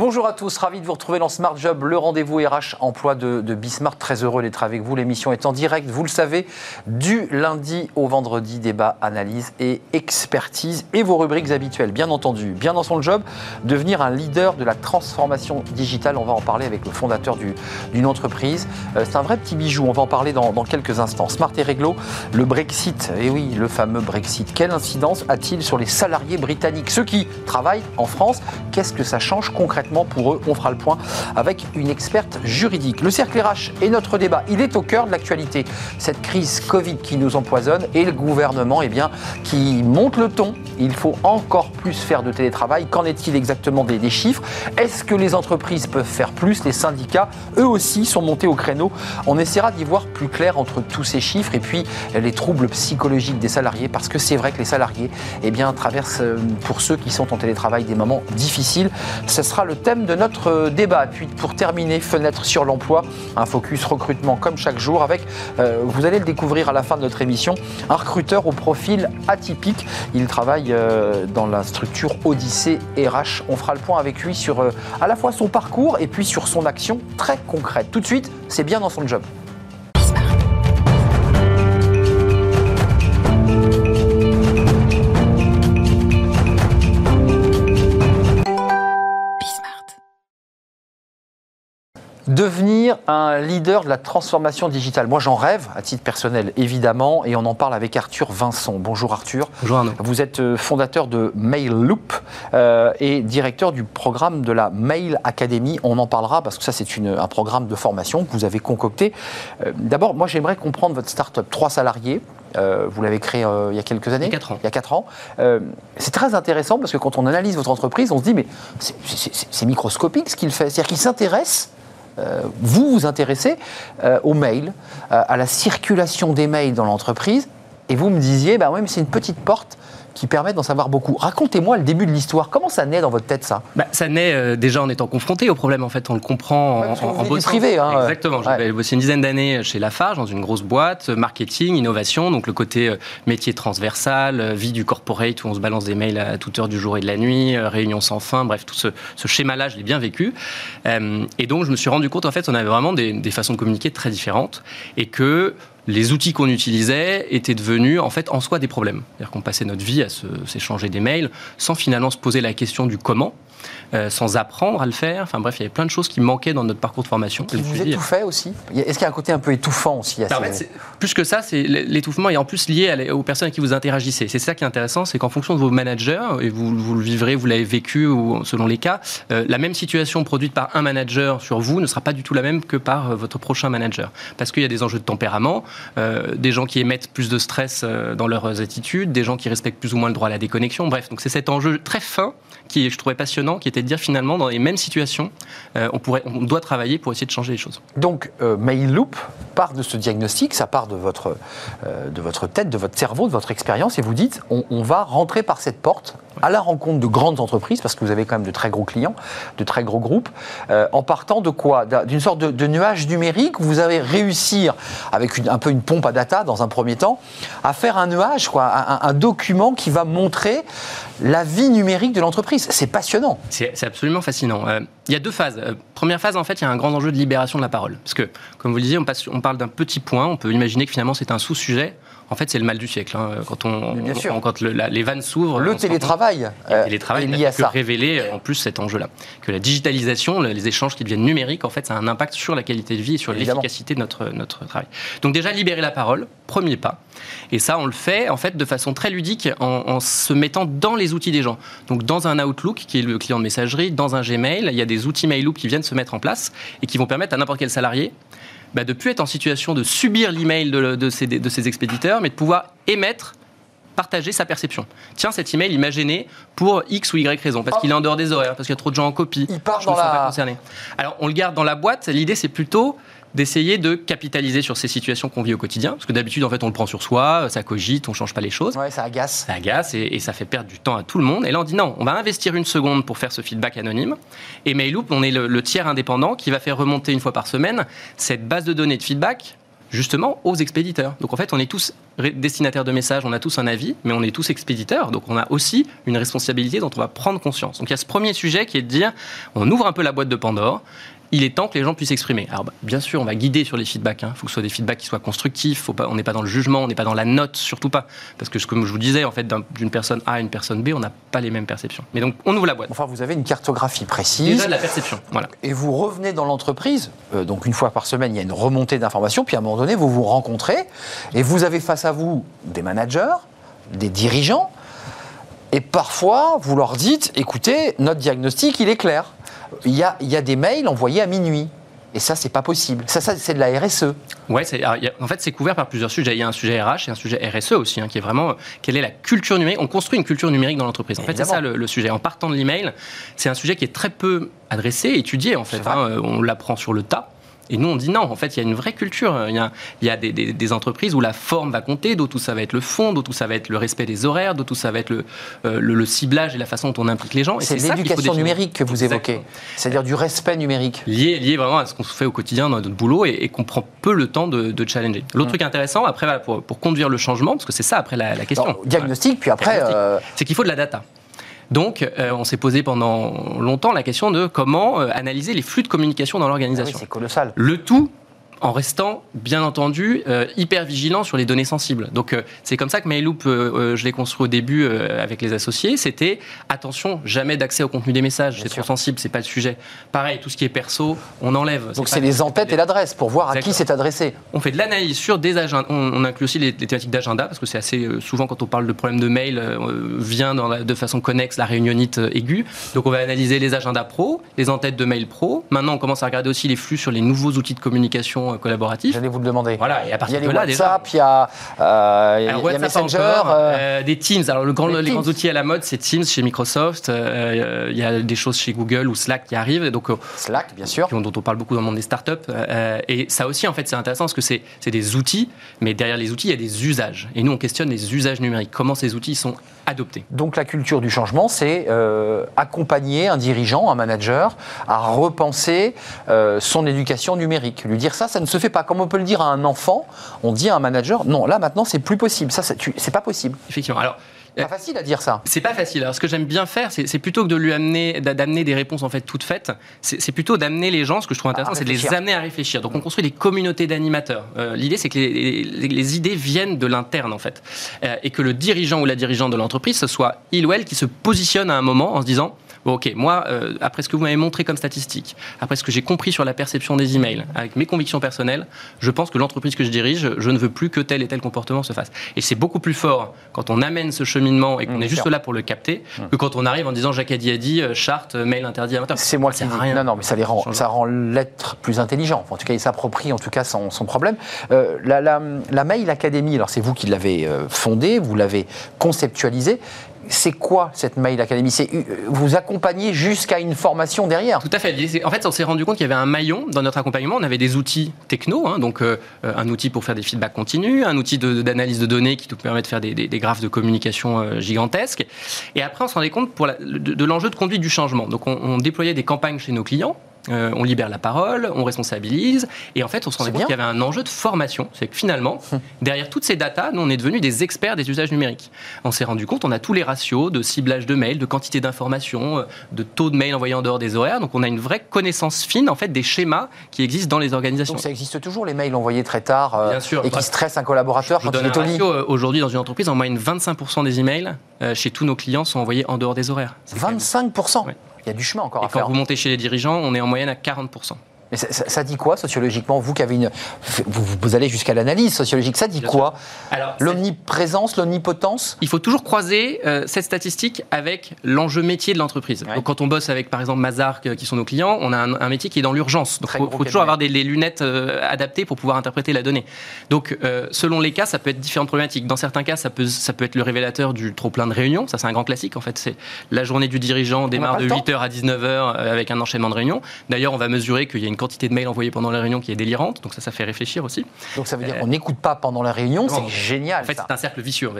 Bonjour à tous, ravi de vous retrouver dans Smart Job, le rendez-vous RH emploi de, de Bismarck. Très heureux d'être avec vous. L'émission est en direct, vous le savez, du lundi au vendredi, débat, analyse et expertise et vos rubriques habituelles, bien entendu. Bien dans son job, devenir un leader de la transformation digitale. On va en parler avec le fondateur d'une entreprise. Euh, c'est un vrai petit bijou, on va en parler dans, quelques instants. Smart et réglo, le Brexit, et eh oui, le fameux Brexit. Quelle incidence a-t-il sur les salariés britanniques, ceux qui travaillent en France Qu'est-ce que ça change concrètement? Pour eux On fera le point avec une experte juridique. Le cercle RH est notre débat. Il est au cœur de l'actualité. Cette crise Covid qui nous empoisonne et le gouvernement eh bien, qui monte le ton. Il faut encore plus faire de télétravail. Qu'en est-il exactement des, des chiffres? Est-ce que les entreprises peuvent faire plus? Les syndicats, eux aussi, sont montés au créneau. On essaiera d'y voir plus clair entre tous ces chiffres et puis les troubles psychologiques des salariés parce que c'est vrai que les salariés eh bien, traversent, euh, pour ceux qui sont en télétravail, des moments difficiles. Ce sera le thème de notre euh, débat. Puis pour terminer, fenêtre sur l'emploi, un focus recrutement comme chaque jour avec, euh, vous allez le découvrir à la fin de notre émission, un recruteur au profil atypique. Il travaille euh, dans la structure Odyssée RH. On fera le point avec lui sur à la fois son parcours et puis sur son action très concrète. Tout de suite, c'est bien dans son job. Devenir un leader de la transformation digitale. Moi, j'en rêve, à titre personnel, évidemment, et on en parle avec Arthur Vincent. Bonjour Arthur. Bonjour Arnaud. Vous êtes euh, fondateur de MailLoop euh, et directeur du programme de la Mail Academy. On en parlera parce que ça, c'est un programme de formation que vous avez concocté. Euh, D'abord, moi, j'aimerais comprendre votre start-up. Trois salariés, euh, vous l'avez créé euh, il y a quelques années Il y a 4 ans. Il y a 4 ans. Euh, c'est très intéressant parce que quand on analyse votre entreprise, on se dit mais c'est microscopique ce qu'il fait. C'est-à-dire qu'il s'intéresse vous vous intéressez euh, aux mails, euh, à la circulation des mails dans l'entreprise, et vous me disiez, bah ouais, mais c'est une petite porte qui permettent d'en savoir beaucoup. Racontez-moi le début de l'histoire. Comment ça naît dans votre tête, ça? Bah, Ça naît euh, déjà en étant confronté au problème. En fait, on le comprend Ouais, en, en, en bossant. privé, hein. Exactement. Ouais. J'ai bossé une dizaine d'années chez Lafarge, dans une grosse boîte, euh, marketing, innovation, donc le côté euh, métier transversal, vie du corporate où on se balance des mails à toute heure du jour et de la nuit, réunions sans fin, bref, tout ce, ce schéma-là, je l'ai bien vécu. Euh, et donc, je me suis rendu compte, en fait, on avait vraiment des, des façons de communiquer très différentes et que les outils qu'on utilisait étaient devenus en fait en soi des problèmes. C'est-à-dire qu'on passait notre vie à s'échanger des mails sans finalement se poser la question du comment, euh, sans apprendre à le faire. Enfin bref, il y avait plein de choses qui manquaient dans notre parcours de formation. Qui vous étouffait aussi Est-ce qu'il y a un côté un peu étouffant aussi à bah, en fait, plus que ça, c'est l'étouffement est en plus lié la- aux personnes avec qui vous interagissez. C'est ça qui est intéressant, c'est qu'en fonction de vos managers, et vous, vous le vivrez, vous l'avez vécu ou selon les cas, euh, la même situation produite par un manager sur vous ne sera pas du tout la même que par euh, votre prochain manager. Parce qu'il y a des enjeux de tempérament, des gens qui émettent plus de stress dans leurs attitudes, des gens qui respectent plus ou moins le droit à la déconnexion. Bref, donc c'est cet enjeu très fin qui je trouvais passionnant, qui était de dire finalement dans les mêmes situations, euh, on, doit travailler pour essayer de changer les choses. Donc, euh, MailLoop part de ce diagnostic, ça part de votre, euh, de votre tête, de votre cerveau, de votre expérience, et vous dites, on, va rentrer par cette porte à la rencontre de grandes entreprises, parce que vous avez quand même de très gros clients, de très gros groupes, euh, en partant de quoi? D'un- D'une sorte de, nuage numérique, où vous avez réussir, avec un peu une pompe à data dans un premier temps, à faire un nuage, quoi, un document qui va montrer la vie numérique de l'entreprise. C'est passionnant. C'est absolument fascinant. Euh, il y a deux phases. Euh, première phase, en fait, il y a un grand enjeu de libération de la parole. Parce que, comme vous le disiez, on, on parle d'un petit point, on peut imaginer que finalement c'est un sous-sujet. En fait, c'est le mal du siècle. hein. Quand, on, Mais bien sûr. on- quand le- la- les vannes s'ouvrent. Le télétravail, que euh, le télétravail lié à ça. révéler euh, en plus cet enjeu-là. Que la digitalisation, le- les échanges qui deviennent numériques, en fait, ça a un impact sur la qualité de vie et sur l'efficacité de notre, notre travail. Donc déjà, libérer la parole, premier pas. Et ça, on le fait en fait de façon très ludique en, en se mettant dans les outils des gens. Donc dans un Outlook, qui est le client de messagerie, dans un Gmail, il y a des outils MailLoop qui viennent se mettre en place et qui vont permettre à n'importe quel salarié bah, de plus être en situation de subir l'email de, de, expéditeurs, mais de pouvoir émettre partager sa perception. Tiens, cet email, il m'a gêné pour X ou Y raison, parce qu'il est en dehors des horaires, parce qu'il y a trop de gens en copie. Il part je dans me la- pas concerné. Alors, on le garde dans la boîte. L'idée, c'est plutôt d'essayer de capitaliser sur ces situations qu'on vit au quotidien, parce que d'habitude, en fait, on le prend sur soi, ça cogite, on change pas les choses. Ouais, ça agace. Ça agace et, et ça fait perdre du temps à tout le monde. Et là, on dit non, on va investir une seconde pour faire ce feedback anonyme. Et Mailoop, on est le, le tiers indépendant qui va faire remonter une fois par semaine cette base de données de feedback justement aux expéditeurs. Donc en fait, on est tous destinataires de messages, on a tous un avis, mais on est tous expéditeurs, donc on a aussi une responsabilité dont on va prendre conscience. Donc il y a ce premier sujet qui est de dire, on ouvre un peu la boîte de Pandore, il est temps que les gens puissent s'exprimer. Alors, bah, bien sûr, on va guider sur les feedbacks. Il hein. faut que ce soit des feedbacks qui soient constructifs. Faut pas, on n'est pas dans le jugement, on n'est pas dans la note, surtout pas. Parce que, comme je vous disais, en fait, d'une personne A à une personne B, on n'a pas les mêmes perceptions. Mais donc, on ouvre la boîte. Enfin, vous avez une cartographie précise. Déjà de la perception. Voilà. Et vous revenez dans l'entreprise. Euh, donc, une fois par semaine, il y a une remontée d'informations. Puis, à un moment donné, vous vous rencontrez. Et vous avez face à vous des managers, des dirigeants. Et parfois, vous leur dites écoutez, notre diagnostic, il est clair il y a, des mails envoyés à minuit. Et ça, c'est pas possible. Ça, c'est de la RSE. Ouais, en fait, c'est couvert par plusieurs sujets. Il y a un sujet RH et un sujet RSE aussi, hein, qui est vraiment euh, quelle est la culture numérique. On construit une culture numérique dans l'entreprise. En fait, c'est ça le, sujet. En partant de l'email, c'est un sujet qui est très peu adressé, étudié en fait. Hein. Euh, on l'apprend sur le tas. Et nous, on dit non, en fait, il y a une vraie culture. Il y a, des, entreprises où la forme va compter, d'autres où ça va être le fond, d'autres où ça va être le respect des horaires, d'autres où ça va être le, euh, ciblage et la façon dont on implique les gens. C'est l'éducation numérique que vous évoquez, c'est-à-dire du respect numérique. Lié, lié vraiment à ce qu'on fait au quotidien dans notre boulot et, qu'on prend peu le temps de, challenger. L'autre mm. truc intéressant, après, pour, conduire le changement, parce que c'est ça après la, question. diagnostic, puis après. Euh, c'est qu'il faut de la data. Donc, euh, on s'est posé pendant longtemps la question de comment euh, analyser les flux de communication dans l'organisation. Ah c'est colossal. Le tout en restant, bien entendu, euh, hyper vigilant sur les données sensibles. Donc, euh, c'est comme ça que Mailloop, euh, je l'ai construit au début avec les associés. C'était attention, jamais d'accès au contenu des messages. C'est trop sensible, c'est pas le sujet. Pareil, tout ce qui est perso, on enlève. Donc, c'est les entêtes et l'adresse pour voir à qui c'est adressé. On fait de l'analyse sur des agendas. On, inclut aussi les, thématiques d'agenda parce que c'est assez souvent quand on parle de problèmes de mail, vient dans de façon connexe la réunionite aiguë. Donc, on va analyser les agendas pro, les entêtes de mail pro. Maintenant, on commence à regarder aussi les flux sur les nouveaux outils de communication euh, collaboratif. J'allais vous le demander. Voilà, et à partir il y a de là, WhatsApp, il y a, euh, il y a Messenger. Euh. euh... des Teams. Alors, le grand, les, grands outils à la mode, c'est Teams chez Microsoft. il y a des choses chez Google ou Slack qui arrivent. Donc, Slack, bien sûr. Dont on parle beaucoup dans le monde des startups. et ça aussi, en fait, c'est intéressant parce que c'est des outils, mais derrière les outils, il y a des usages. Et nous, on questionne les usages numériques. Comment ces outils sont adoptés? Donc, la culture du changement, c'est accompagner un dirigeant, un manager, à repenser son éducation numérique. Lui dire ça, ça ne se fait pas. Comme on peut le dire à un enfant, on dit à un manager, non, là maintenant c'est plus possible. Ça, c'est pas possible. Effectivement. Alors, pas facile à dire ça. C'est pas facile. Alors, ce que j'aime bien faire, c'est plutôt que de lui amener, d'amener des réponses en fait toutes faites, c'est plutôt d'amener les gens. Ce que je trouve intéressant, c'est de les amener à réfléchir. Donc, on construit des communautés d'animateurs. Euh, l'idée, c'est que les, idées viennent de l'interne en fait, euh, et que le dirigeant ou la dirigeante de l'entreprise, ce soit il ou elle qui se positionne à un moment en se disant ok, moi, euh, après ce que vous m'avez montré comme statistique, après ce que j'ai compris sur la perception des emails, avec mes convictions personnelles, je pense que l'entreprise que je dirige, je ne veux plus que tel et tel comportement se fasse. Et c'est beaucoup plus fort quand on amène ce cheminement et qu'on mmh, est juste là pour le capter, mmh. que quand on arrive en disant Jacques a dit, euh, charte, euh, mail interdit à C'est moi qui dis. Rien. Non, non, mais ça, les rend, ça rend l'être plus intelligent. en tout cas, il s'approprie en tout cas son, problème. la, la, Mail Academy, alors c'est vous qui l'avez fondée, vous l'avez conceptualisée c'est quoi cette Mail Academy C'est euh, vous accompagner jusqu'à une formation derrière. Tout à fait. En fait, on s'est rendu compte qu'il y avait un maillon dans notre accompagnement. On avait des outils techno, hein, donc euh, un outil pour faire des feedbacks continus, un outil d'analyse de, données qui nous permet de faire des, graphes de communication euh, gigantesques. Et après, on se rendait compte de, l'enjeu de conduite du changement. Donc, on déployait des campagnes chez nos clients euh, on libère la parole, on responsabilise, et en fait, on se rendait compte qu'il y avait un enjeu de formation. C'est que finalement, hum. derrière toutes ces datas, nous, on est devenus des experts des usages numériques. On s'est rendu compte, on a tous les ratios de ciblage de mails, de quantité d'informations, euh, de taux de mails envoyés en dehors des horaires. Donc, on a une vraie connaissance fine, en fait, des schémas qui existent dans les organisations. Donc, ça existe toujours, les mails envoyés très tard euh, et qui stressent un collaborateur quand il est au lit Aujourd'hui, dans une entreprise, en moyenne, 25% des emails chez tous nos clients sont envoyés en dehors des horaires. 25% il y a du chemin encore à faire. Quand vous montez chez les dirigeants, on est en moyenne à 40%. Mais ça, dit quoi sociologiquement Vous qui avez une, vous, allez jusqu'à l'analyse sociologique. Ça dit quoi? L'omniprésence, l'omnipotence? Il faut toujours croiser euh, cette statistique avec l'enjeu métier de l'entreprise. Donc quand on bosse avec par exemple Mazar qui sont nos clients, on a un, métier qui est dans l'urgence. Donc il faut, toujours avoir des lunettes euh, adaptées pour pouvoir interpréter la donnée. Donc euh, selon les cas, ça peut être différentes problématiques. Dans certains cas, ça peut ça peut être le révélateur du trop plein de réunions. Ça c'est un grand classique en fait. C'est la journée du dirigeant démarre de 8h à 19h avec un enchaînement de réunions. D'ailleurs, on va mesurer qu'il y a une quantité de mails envoyés pendant la réunion qui est délirante. Donc ça, ça fait réfléchir aussi. Donc ça veut dire qu'on n'écoute pas pendant la réunion, c'est génial. En fait, c'est un cercle vicieux.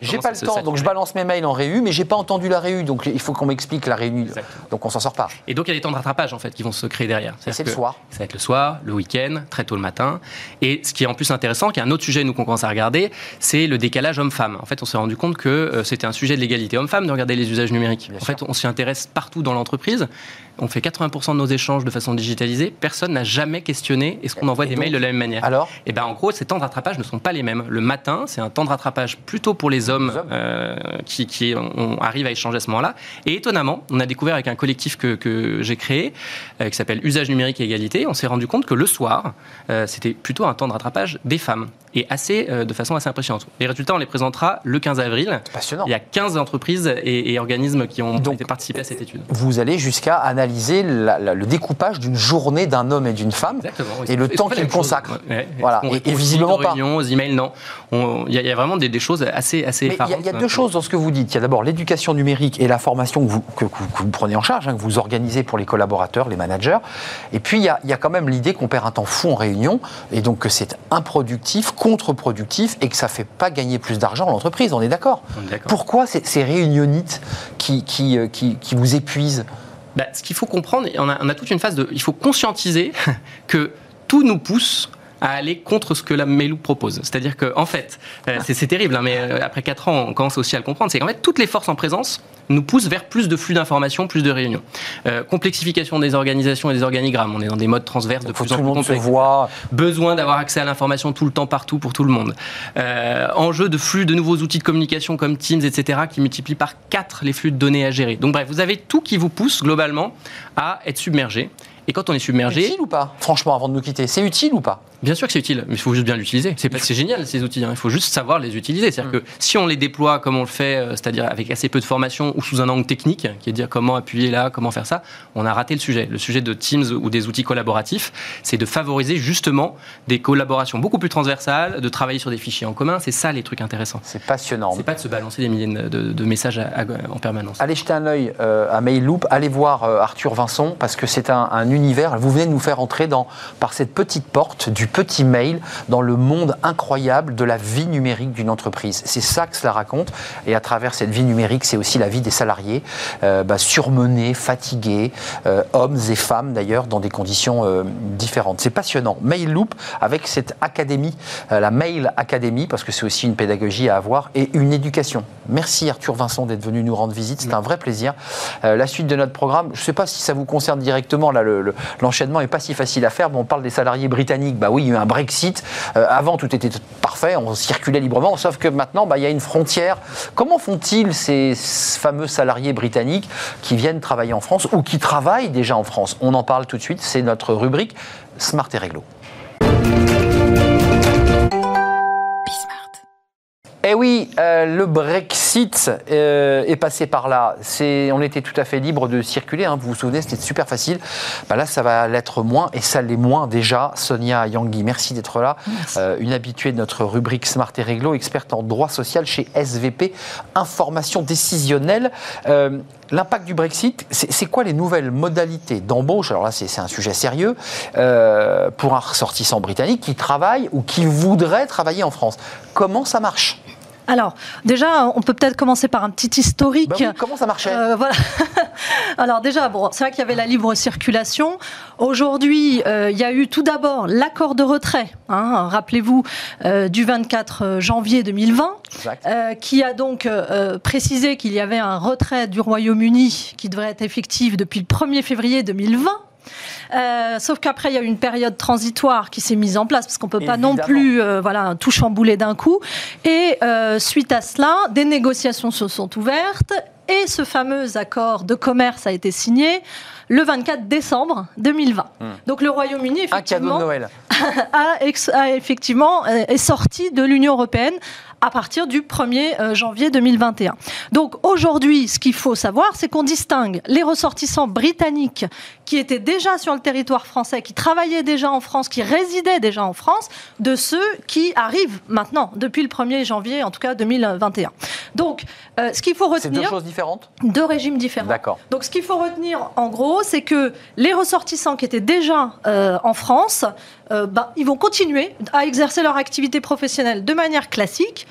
J'ai pas le temps, donc je balance mes mails en réu, mais j'ai pas entendu la réu, donc il faut qu'on m'explique la réunion. Donc on s'en sort pas. Et donc il y a des temps de rattrapage en fait qui vont se créer derrière. C'est le soir. Ça va être le soir, le week-end, très tôt le matin. Et ce qui est en plus intéressant, qui est un autre sujet nous qu'on commence à regarder, c'est le décalage homme-femme. En fait, on s'est rendu compte que euh, c'était un sujet de l'égalité homme-femme de regarder les usages numériques. en fait, on s'y intéresse partout dans l'entreprise. On fait 80% de nos échanges de façon digitalisée. Personne n'a jamais questionné est-ce qu'on envoie des mails de la même manière. Alors Et eh ben en gros, ces temps de rattrapage ne sont pas les mêmes. Le matin, c'est un temps de rattrapage plutôt pour les hommes, euh, qui, qui on arrive à échanger à ce moment-là. Et étonnamment, on a découvert avec un collectif que, que j'ai créé, euh, qui s'appelle Usage numérique et égalité, on s'est rendu compte que le soir, euh, c'était plutôt un temps de rattrapage des femmes et assez, euh, de façon assez impressionnante. Les résultats, on les présentera le 15 avril. Passionnant. Il y a 15 entreprises et, organismes qui ont Donc, participé à cette étude. Vous allez jusqu'à analyser le découpage d'une journée d'un homme et d'une femme et le temps qu'ils consacrent. voilà. Et, visiblement pas. Réunions, aux emails, non. Il y, a vraiment des, choses assez, assez Il y, a deux choses dans ce que vous dites. Il y a d'abord l'éducation numérique et la formation que vous, que, vous prenez en charge, hein, que vous organisez pour les collaborateurs, les managers. Et puis, il y a, il y a quand même l'idée qu'on perd un temps fou en réunion et donc que c'est improductif, contre-productif et que ça ne fait pas gagner plus d'argent à l'entreprise. On est d'accord Pourquoi ces, ces réunionites qui, qui, euh, qui, qui vous épuisent? Bah, Ce qu'il faut comprendre, on a, on a toute une phase de... Il faut conscientiser que tout nous pousse à aller contre ce que la Melou propose. C'est-à-dire qu'en en fait, euh, c'est terrible, hein, mais euh, après 4 ans, on commence aussi à le comprendre, c'est qu'en fait, toutes les forces en présence nous poussent vers plus de flux d'informations, plus de réunions. Euh, complexification des organisations et des organigrammes. On est dans des modes transverses de plus en plus complexes. Besoin d'avoir accès à l'information tout le temps, partout, pour tout le monde. enjeu de flux de nouveaux outils de communication comme Teams, etc., qui multiplient par 4 les flux de données à gérer. Donc bref, vous avez tout qui vous pousse globalement à être submergé. Et quand on est submergé. C'est utile ou pas Franchement, avant de nous quitter, c'est utile ou pas? Bien sûr que c'est utile, mais il faut juste bien l'utiliser. C'est génial ces outils, hein. il faut juste savoir les utiliser. C'est-à-dire mm. que si on les déploie comme on le fait, euh, c'est-à-dire avec assez peu de formation ou sous un angle technique, qui est de dire comment appuyer là, comment faire ça, on a raté le sujet. Le sujet de Teams ou des outils collaboratifs, c'est de favoriser justement des collaborations beaucoup plus transversales, de travailler sur des fichiers en commun. C'est ça les trucs intéressants. C'est passionnant. C'est pas de se balancer des milliers de, messages en permanence. Allez jeter un œil euh, à Mailloop, allez voir euh, Arthur Vincent parce que c'est un, un univers. Vous venez de nous faire entrer dans, par cette petite porte du petit mail dans le monde incroyable de la vie numérique d'une entreprise. C'est ça que cela raconte. Et à travers cette vie numérique, c'est aussi la vie des salariés, euh, bah, surmenés, fatigués, euh, hommes et femmes d'ailleurs, dans des conditions euh, différentes. C'est passionnant. Mail Loop avec cette académie, la Mail Academy, parce que c'est aussi une pédagogie à avoir et une éducation. Merci Arthur Vincent d'être venu nous rendre visite. C'est un vrai plaisir. la suite de notre programme, je ne sais pas si ça vous concerne directement, là, l'enchaînement n'est pas si facile à faire. on parle des salariés britanniques. Bah oui, il y a eu un Brexit. Euh, avant, tout était parfait, on circulait librement, sauf que maintenant, bah, il y a une frontière. Comment font-ils ces fameux salariés britanniques qui viennent travailler en France ou qui travaillent déjà en France? On en parle tout de suite, c'est notre rubrique Smart et Réglo. Eh oui, euh, le Brexit euh, est passé par là. on était tout à fait libre de circuler. Hein. vous vous souvenez, c'était super facile. Bah là, ça va l'être moins, et ça l'est moins déjà. Sonia Yangui, merci d'être là. Euh, une habituée de notre rubrique Smart et Réglo, experte en droit social chez SVP, information décisionnelle. L'impact du Brexit, c'est quoi les nouvelles modalités d'embauche? Alors là, c'est un sujet sérieux pour un ressortissant britannique qui travaille ou qui voudrait travailler en France. Comment ça marche? Alors, déjà, on peut peut-être commencer par un petit historique. Bah comment ça marchait euh, voilà. Alors déjà, bon, c'est vrai qu'il y avait la libre circulation. Aujourd'hui, euh, il y a eu tout d'abord l'accord de retrait, hein, rappelez-vous, euh, du 24 janvier 2020, qui a donc précisé qu'il y avait un retrait du Royaume-Uni qui devrait être effectif depuis le 1er février 2020. Euh, sauf qu'après, il y a eu une période transitoire qui s'est mise en place parce qu'on peut pas non plus euh, voilà, tout chambouler d'un coup. Et euh, suite à cela, des négociations se sont ouvertes et ce fameux accord de commerce a été signé le 24 décembre 2020. Hmm. Donc le Royaume-Uni, effectivement, a, effectivement, est sorti de l'Union européenne à partir du 1er euh, janvier 2021. Donc aujourd'hui, ce qu'il faut savoir, c'est qu'on distingue les ressortissants britanniques qui étaient déjà sur le territoire français, qui travaillaient déjà en France, qui résidaient déjà en France, de ceux qui arrivent maintenant, depuis le 1er janvier, en tout cas 2021. Donc, euh, ce qu'il faut retenir... C'est deux choses différentes? Deux régimes différents. D'accord. Donc, ce qu'il faut retenir, en gros, gros, c'est que les ressortissants qui étaient déjà euh, en France, euh, bah, ils vont continuer à exercer leur activité professionnelle de manière classique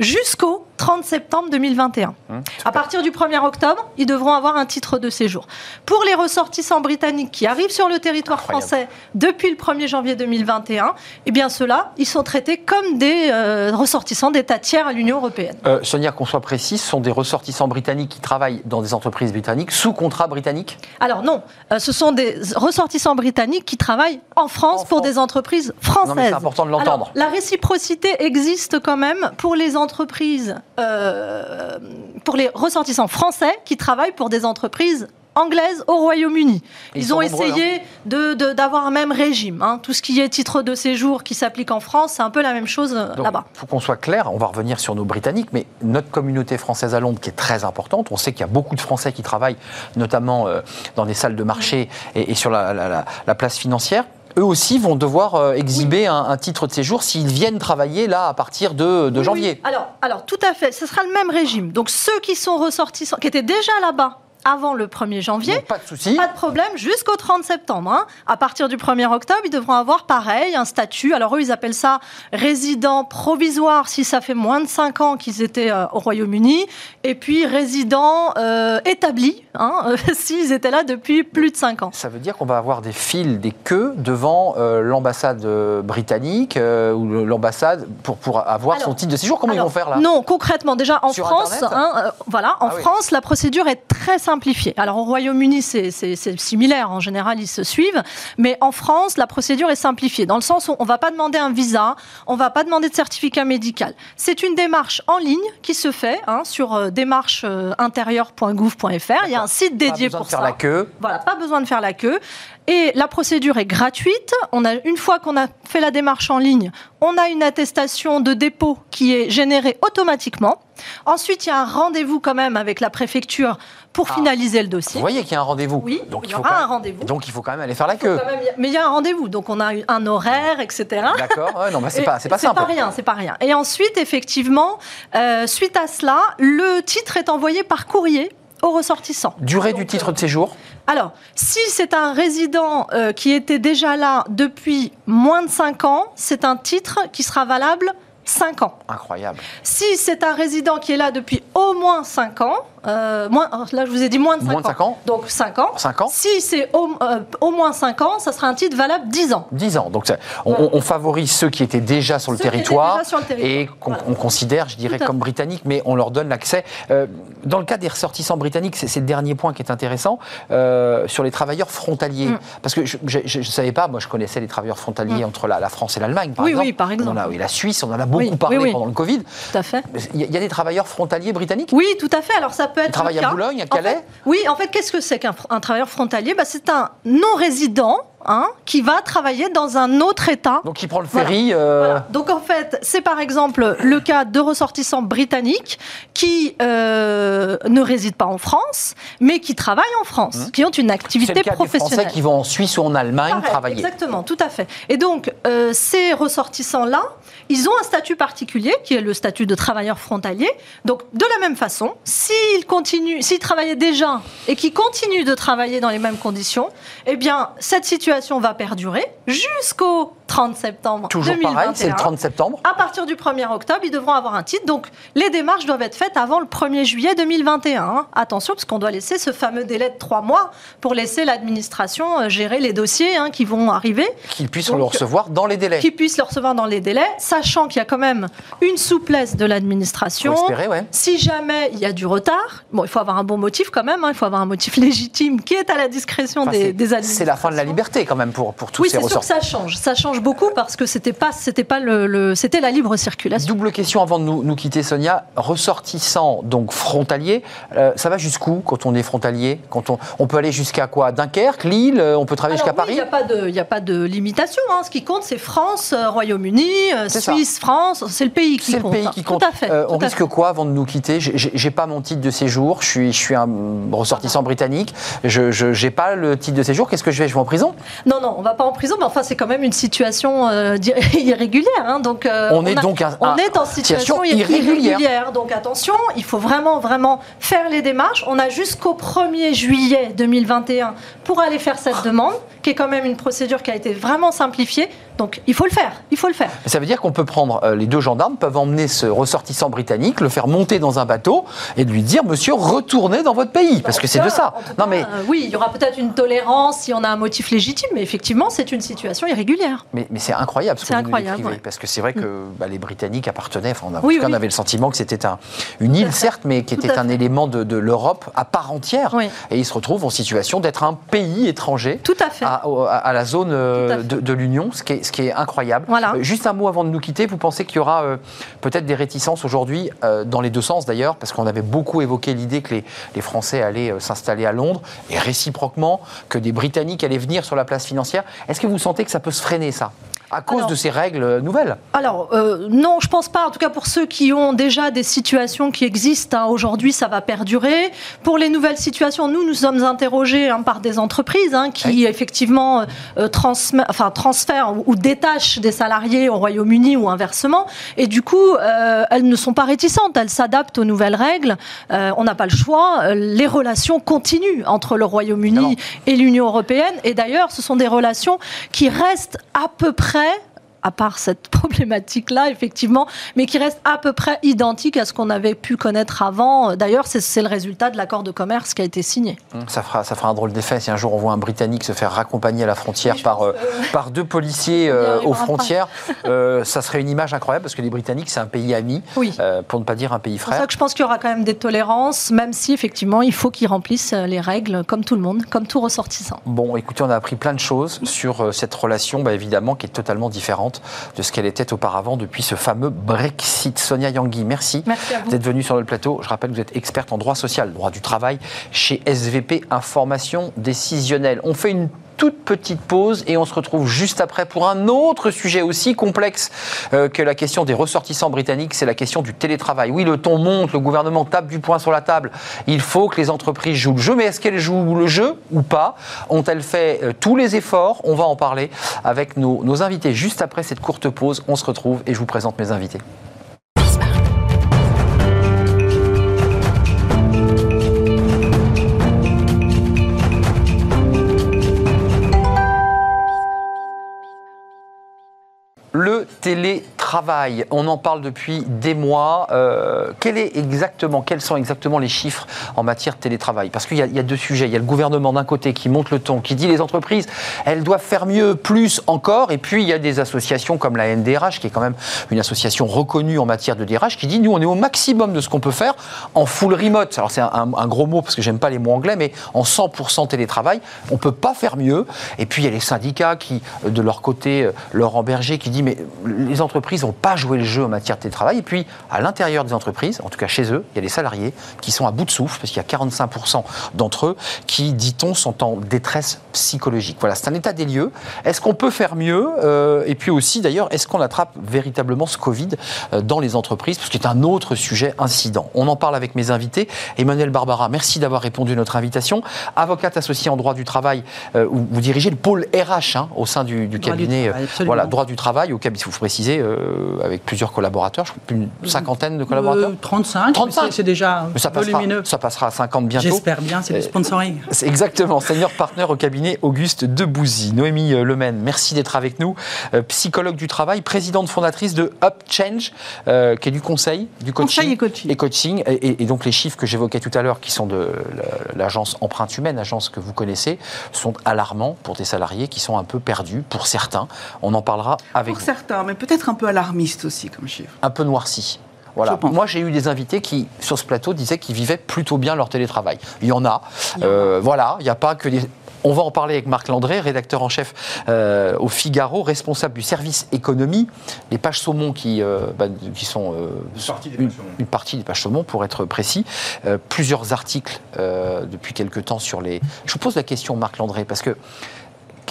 jusqu'au 30 septembre 2021. Hum, à partir du 1er octobre, ils devront avoir un titre de séjour. Pour les ressortissants britanniques qui arrivent sur le territoire Incroyable. français depuis le 1er janvier 2021, eh bien ceux-là, ils sont traités comme des euh, ressortissants d'États tiers à l'Union européenne. Euh, Sonia, qu'on soit précis, ce sont des ressortissants britanniques qui travaillent dans des entreprises britanniques sous contrat britannique? Alors non, euh, ce sont des ressortissants britanniques qui travaillent en France En pour France. des entreprises Non, mais françaises. c'est important de l'entendre. La réciprocité existe quand même pour les entreprises, euh, pour les ressortissants français qui travaillent pour des entreprises anglaises au Royaume-Uni. Ils ont nombreux, essayé de- de- d'avoir un même régime. hein. Tout ce qui est titre de séjour qui s'applique en France, c'est un peu la même chose euh, là-bas. Il faut qu'on soit clair, on va revenir sur nos Britanniques, mais notre communauté française à Londres qui est très importante, on sait qu'il y a beaucoup de Français qui travaillent notamment euh, dans des salles de marché et, et sur la, la- la- la place financière. Eux aussi vont devoir euh, exhiber un, un titre de séjour s'ils viennent travailler là à partir de, de Oui, janvier. oui. Alors, alors, tout à fait, ce sera le même régime. Donc, ceux qui sont ressortissants, qui étaient déjà là-bas avant le 1er janvier, Donc, pas de souci. Pas de problème jusqu'au 30 septembre. hein. À partir du 1er octobre, ils devront avoir pareil, un statut. Alors eux, ils appellent ça résident provisoire si ça fait moins de 5 ans qu'ils étaient euh, au Royaume-Uni. Et puis résident euh, établi hein, s'ils étaient là depuis plus de 5 ans. Ça veut dire qu'on va avoir des files, des queues devant euh, l'ambassade britannique ou l'ambassade pour, pour avoir Alors, son titre de séjour. Comment Alors, ils vont faire là? Non, concrètement, déjà en Sur France, Internet hein, voilà, en Ah oui. France, la procédure est très simplifiée. Alors au Royaume-Uni, c'est similaire. En général, ils se suivent, mais en France, la procédure est simplifiée dans le sens où on va pas demander un visa, on va pas demander de certificat médical. C'est une démarche en ligne qui se fait hein, sur euh, démarche-intérieure.gouv.fr. Il y a un site dédié Pas besoin pour de faire ça. la queue. Voilà, pas besoin de faire la queue. Et la procédure est gratuite. On a, une fois qu'on a fait la démarche en ligne, on a une attestation de dépôt qui est générée automatiquement. Ensuite, il y a un rendez-vous quand même avec la préfecture pour Ah. finaliser le Vous dossier. voyez qu'il y a un rendez-vous. Oui, donc il y aura quand un rendez-vous. Donc il faut quand même aller faire la queue. même- Mais il y a un rendez-vous, donc on a un horaire, etc. D'accord Ouais, Non, bah, c'est pas, c'est pas C'est simple. pas rien, c'est pas rien. Et ensuite, effectivement, euh, suite à cela, le titre est envoyé par courrier aux ressortissants. Durée du Donc, titre de séjour Alors, si c'est un résident euh, qui était déjà là depuis moins de 5 ans, c'est un titre qui sera valable 5 ans. Incroyable. Si c'est un résident qui est là depuis au moins 5 ans, euh, moins, là je vous ai dit moins de 5 Moins de cinq ans. Donc 5 ans. 5 ans Si c'est au, euh, au moins 5 ans, ça sera un titre valable 10 ans. 10 ans. Donc on, Voilà. on- on favorise ceux qui étaient déjà sur le Ceux territoire déjà sur le territoire. et qu'on Voilà. considère, je dirais, comme britanniques, mais on leur donne l'accès. Euh, dans le cas des ressortissants britanniques, c'est le dernier point qui est intéressant, euh, sur les travailleurs frontaliers. Mm. Parce que je ne savais pas, moi je connaissais les travailleurs frontaliers entre la, la France et l'Allemagne, par Oui, exemple. oui, par exemple. On a, la Suisse, on en a beaucoup Oui, parlé oui, pendant le Covid. Tout à fait. Il y, a- il y a des travailleurs frontaliers britanniques? Oui, tout à fait. Alors ça peut être. Ils travaillent le à. Boulogne, à En Calais? fait- Oui, en fait, qu'est-ce que c'est qu'un travailleur frontalier? Bah, C'est un non-résident qui va travailler dans un autre État. Donc il prend le Voilà. ferry. euh, Voilà. Donc en fait, c'est par exemple le cas de ressortissants britanniques qui euh, ne résident pas en France, mais qui travaillent en France, qui ont une Mmh. Activité le cas des Français professionnelle. qui vont en Suisse ou en Allemagne Pareil, travailler. Exactement, tout à fait. Et donc, euh, ces ressortissants-là, ils ont un statut particulier, qui est le statut de travailleur frontalier. Donc, de la même façon, s'ils continuent, s'ils travaillaient déjà et qu'ils continuent de travailler dans les mêmes conditions, eh bien, cette situation va perdurer jusqu'au 30 septembre Toujours 2021. pareil, c'est le 30 septembre. À partir du 1er octobre, ils devront avoir un titre. Donc, les démarches doivent être faites avant le 1er juillet 2021. hein. Attention, parce qu'on doit laisser ce fameux délai de trois mois pour laisser l'administration euh, gérer les dossiers hein, qui vont arriver, Qu'ils puissent Donc, le recevoir dans les délais. qu'ils puissent le recevoir dans les délais, sachant qu'il y a quand même une souplesse de l'administration. Ouais. Si jamais il y a du retard, bon, il faut avoir un bon motif quand même, hein, il faut avoir un motif légitime qui est à la discrétion Enfin, des, c'est- des C'est administrations. la fin de la liberté quand même pour, pour tous Oui, ces c'est sûr que ça change. Ça change beaucoup parce que c'était pas, c'était pas le, le- c'était la libre circulation. Double question avant de nous, nous quitter, Sonia. Ressortissant, donc frontalier, euh, ça va jusqu'où quand on est frontalier? Quand on, on peut aller jusqu'à quoi? Dunkerque, Lille euh, On peut travailler jusqu'à oui, Il Paris n'y a pas de, il y a pas de limitation. hein. Ce qui compte, c'est France, euh, Royaume-Uni, ça. Suisse, France. C'est le pays qui C'est le compte. pays hein. qui compte. Tout à fait. Euh, tout on risque fait. quoi avant de nous quitter? J'ai pas mon titre de séjour, je suis, je suis un ressortissant britannique, je n'ai pas le titre de séjour, qu'est-ce que je vais Je vais en prison? Non, non, on va pas en prison, mais enfin, c'est quand même une situation situation euh, irrégulière. Hein, donc, euh, on, est donc on est en situation, irrégulière. Donc attention, il faut vraiment, vraiment faire les démarches. On a jusqu'au 1er juillet 2021 pour aller faire cette demande, qui est quand même une procédure qui a été vraiment simplifiée. Donc il faut le faire, il faut le faire. Ça veut dire qu'on peut prendre, euh, les deux gendarmes peuvent emmener ce ressortissant britannique, le faire monter dans un bateau et lui dire, monsieur, retournez dans votre pays, parce que c'est de ça. Non, mais... Euh, oui, il y aura peut-être une tolérance si on a un motif légitime, mais effectivement, c'est une situation irrégulière. Mais, mais c'est incroyable ce que incroyable, vous parce que c'est vrai que mm. bah, les Britanniques appartenaient, enfin, on, a, on avait le sentiment que c'était un, une île, certes, mais qui était un élément de, l'Europe à part entière. Et ils se retrouvent en situation d'être un pays étranger Tout à, fait. à, la zone euh, de, l'Union, ce qui est, ce qui est incroyable. Euh, juste un mot avant de nous quitter. Vous pensez qu'il y aura euh, peut-être des réticences aujourd'hui, euh, dans les deux sens d'ailleurs, parce qu'on avait beaucoup évoqué l'idée que les, les, Français allaient s'installer à Londres, et réciproquement, que des Britanniques allaient venir sur la place financière. Est-ce que vous sentez que ça peut se freiner, ça? À cause de ces règles nouvelles Alors, euh, non, je pense pas. En tout cas, pour ceux qui ont déjà des situations qui existent, hein, aujourd'hui, ça va perdurer. Pour les nouvelles situations, nous, nous sommes interrogés hein, par des entreprises hein, qui, effectivement, euh, enfin, transfèrent ou, détachent des salariés au Royaume-Uni ou inversement. Et du coup, euh, elles ne sont pas réticentes. Elles s'adaptent aux nouvelles règles. Euh, on n'a pas le choix. Les relations continuent entre le Royaume-Uni et l'Union européenne. Et d'ailleurs, ce sont des relations qui restent à peu près Israel à part cette problématique-là, effectivement, mais qui reste à peu près identique à ce qu'on avait pu connaître avant. D'ailleurs, c'est le résultat de l'accord de commerce qui a été signé. Hum, ça fera, ça fera un drôle d'effet si un jour on voit un Britannique se faire raccompagner à la frontière par, euh, par deux policiers euh, aux frontières. Euh, ça serait une image incroyable parce que les Britanniques, c'est un pays ami, pour ne pas dire un pays frère. C'est ça que je pense qu'il y aura quand même des tolérances, même si effectivement il faut qu'ils remplissent les règles comme tout le monde, comme tout ressortissant. Bon, écoutez, on a appris plein de choses sur cette relation, bah, évidemment, qui est totalement différente de ce qu'elle était auparavant depuis ce fameux Brexit. Sonia Yangui, merci, d'être venue sur le plateau. Je rappelle que vous êtes experte en droit social, droit du travail, chez SVP Information Décisionnelle. On fait une toute petite pause et on se retrouve juste après pour un autre sujet aussi complexe euh, que la question des ressortissants britanniques, c'est la question du télétravail. Oui, le ton monte, le gouvernement tape du poing sur la table. Il faut que les entreprises jouent le jeu, mais est-ce qu'elles jouent le jeu ou pas? Ont-elles fait euh, tous les efforts? On va en parler avec nos, nos invités juste après cette courte pause. On se retrouve et je vous présente mes invités. Télétravail. On en parle depuis des mois. Euh, quel est exactement, quels sont exactement les chiffres en matière de télétravail? Parce qu'il y, a deux sujets. Il y a le gouvernement d'un côté qui monte le ton, qui dit les entreprises, elles doivent faire mieux, plus encore. Et puis il y a des associations comme la NDRH, qui est quand même une association reconnue en matière de DRH, qui dit nous on est au maximum de ce qu'on peut faire en full remote. Alors c'est un, gros mot parce que j'aime pas les mots anglais, mais en 100% télétravail, on peut pas faire mieux. Et puis il y a les syndicats qui, de leur côté, euh, Laurent Berger, qui dit mais les entreprises n'ont pas joué le jeu en matière de télétravail. Et puis, à l'intérieur des entreprises, en tout cas chez eux, il y a des salariés qui sont à bout de souffle, parce qu'il y a 45% d'entre eux qui, dit-on, sont en détresse psychologique. Voilà, c'est un état des lieux. Est-ce qu'on peut faire mieux euh, Et puis aussi, d'ailleurs, est-ce qu'on attrape véritablement ce Covid euh, dans les entreprises Parce que c'est un autre sujet incident. On en parle avec mes invités. Emmanuel Barbara, merci d'avoir répondu à notre invitation. Avocate associée en droit du travail, euh, vous dirigez le pôle RH hein, au sein du, cabinet voilà, droit du travail, au cabinet faut préciser, euh, avec plusieurs collaborateurs, je crois une cinquantaine de collaborateurs 35, 35. c'est déjà ça volumineux. ça passera à 50 bientôt. J'espère bien, c'est du sponsoring. C'est exactement, senior partner au cabinet Auguste Debouzy. Noémie euh, Lemaine, merci d'être avec nous, euh, psychologue du travail, présidente fondatrice de UpChange, qui est du conseil, du coaching. et coaching. Et, coaching et, donc les chiffres que j'évoquais tout à l'heure, qui sont de l'agence Empreinte Humaine, agence que vous connaissez, sont alarmants pour des salariés qui sont un peu perdus, pour certains. On en parlera avec pour certains mais peut-être un peu alarmiste aussi comme chiffre. Un peu noirci. Voilà. Moi, j'ai eu des invités qui, sur ce plateau, disaient qu'ils vivaient plutôt bien leur télétravail. Il y en a. Euh, voilà, il n'y a pas que des. On va en parler avec Marc Landré, rédacteur en chef euh, au Figaro, responsable du service économie. Les pages saumon qui, euh, bah, qui sont une, partie des pages saumon, pour être précis. plusieurs articles depuis quelque temps sur les. Je vous pose la question, Marc Landré, parce que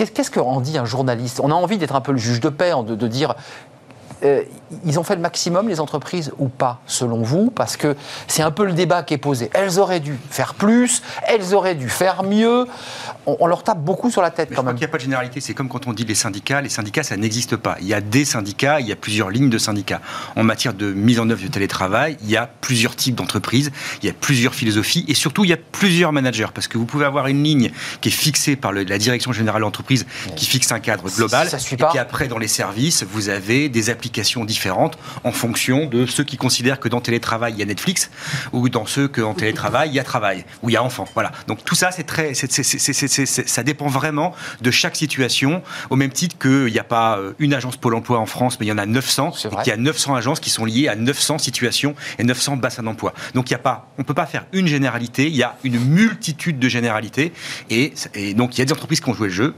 Qu'est-ce qu'en dit un journaliste? On a envie d'être un peu le juge de paix, de, dire euh, ils ont fait le maximum, les entreprises, ou pas, selon vous Parce que c'est un peu le débat qui est posé. Elles auraient dû faire plus, elles auraient dû faire mieux. On, on leur tape beaucoup sur la tête Mais quand je crois même. qu'il n'y a pas de généralité. C'est comme quand on dit les syndicats. Les syndicats, ça n'existe pas. Il y a des syndicats, il y a plusieurs lignes de syndicats. En matière de mise en œuvre du télétravail, il y a plusieurs types d'entreprises, il y a plusieurs philosophies et surtout, il y a plusieurs managers. Parce que vous pouvez avoir une ligne qui est fixée par le- la direction générale de l'entreprise qui fixe un cadre global. Ça suit et pas. puis après, dans les services, vous avez des applications différentes en fonction de ceux qui considèrent que dans télétravail, il y a Netflix ou dans ceux que en télétravail, il y a travail ou il y a enfant. Voilà. Donc tout ça, c'est très, c'est- ça dépend vraiment de chaque situation, au même titre qu'il n'y a pas euh, une agence Pôle emploi en France, mais il y en a 900, C'est et qu'il y a 900 agences qui sont liées à 900 situations et 900 bassins d'emploi. Donc il y a pas, on peut pas faire une généralité, il y a une multitude de généralités, et, et donc il y a des entreprises qui ont joué le jeu,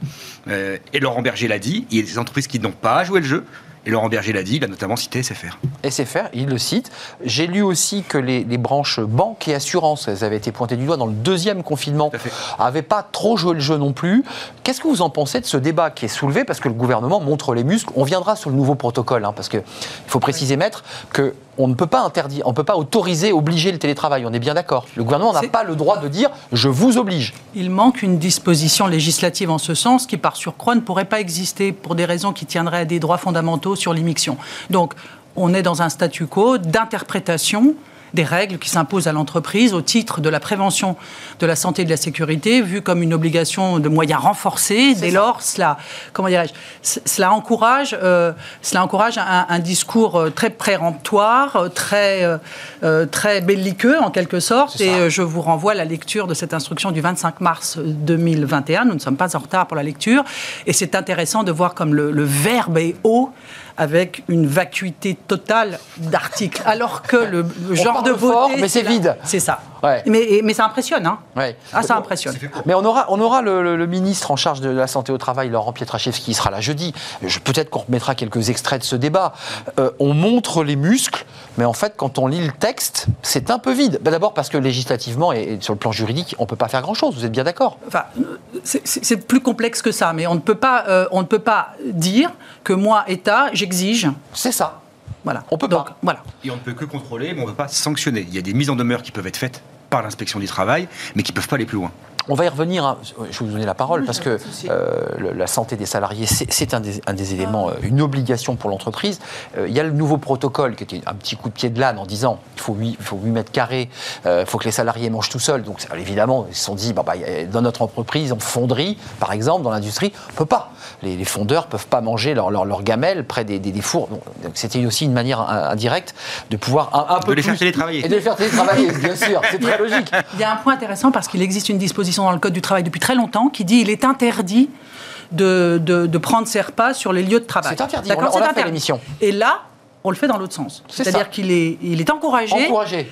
euh, et Laurent Berger l'a dit, il y a des entreprises qui n'ont pas joué le jeu, et Laurent Berger l'a dit, il a notamment cité SFR. SFR, il le cite. J'ai lu aussi que les, les branches banque et assurance, elles avaient été pointées du doigt dans le deuxième confinement, n'avaient pas trop joué le jeu non plus. Qu'est-ce que vous en pensez de ce débat qui est soulevé? Parce que le gouvernement montre les muscles. On viendra sur le nouveau protocole, hein, parce qu'il faut préciser, maître, que on ne peut pas interdire, on ne peut pas autoriser, obliger le télétravail. On est bien d'accord. Le gouvernement n'a pas le droit de dire je vous oblige. Il manque une disposition législative en ce sens qui, par surcroît, ne pourrait pas exister pour des raisons qui tiendraient à des droits fondamentaux sur l'immixtion. Donc, on est dans un statu quo d'interprétation des règles qui s'imposent à l'entreprise au titre de la prévention de la santé et de la sécurité, vue comme une obligation de moyens renforcés. Dès lors, cela, comment dirais-je, cela encourage, euh, cela encourage un, un discours euh, très péremptoire, euh, très, euh, très belliqueux en quelque sorte. Et ça. je vous renvoie à la lecture de cette instruction du 25 mars 2021. Nous ne sommes pas en retard pour la lecture. Et c'est intéressant de voir comme le, le verbe est haut avec une vacuité totale d'articles. Alors que le, le genre de beauté... fort, mais c'est vide. C'est ça. Ouais. Mais, ça impressionne. Hein Ouais. ah, ça impressionne. Mais on aura, on aura le, le- le ministre en charge de la santé au travail, Laurent Pietraszewski, qui sera là jeudi. Je- Peut-être qu'on remettra quelques extraits de ce débat. Euh, on montre les muscles, mais en fait, quand on lit le texte, c'est un peu vide. Bah, D'abord parce que législativement et, et sur le plan juridique, on ne peut pas faire grand-chose. Vous êtes bien d'accord? Enfin, c'est plus complexe que ça, mais on ne peut pas, euh, on ne peut pas dire que moi, État, j'exige. C'est ça. Voilà. On peut Donc, pas. Voilà. Et on ne peut que contrôler, mais on ne peut pas sanctionner. Il y a des mises en demeure qui peuvent être faites par l'inspection du travail, mais qui ne peuvent pas aller plus loin. On va y revenir. hein. Je vais vous donner la parole parce que euh, la santé des salariés, c'est un des, un des éléments, euh, une obligation pour l'entreprise. Euh, il y a le nouveau protocole qui était un petit coup de pied de l'âne en disant il faut 8, il faut 8 mètres carrés, euh, il faut que les salariés mangent tout seuls. Donc évidemment, ils se sont dit bah, bah, dans notre entreprise, en fonderie, par exemple, dans l'industrie, on ne peut pas. Les, les fondeurs ne peuvent pas manger leur, leur, leur gamelle près des, des- des fours. Donc, c'était aussi une manière indirecte de pouvoir un, un peu les faire télétravailler. Et de les faire télétravailler, bien sûr. C'est très logique. Il y a un point intéressant parce qu'il existe une disposition dans le Code du travail depuis très longtemps qui dit il est interdit de, de- de prendre ses repas sur les lieux de travail. C'est interdit, D'accord on l'a- on l'a fait l'émission. Et là, on le fait dans l'autre sens. C'est C'est-à-dire qu'il est, il est encouragé, Encourager.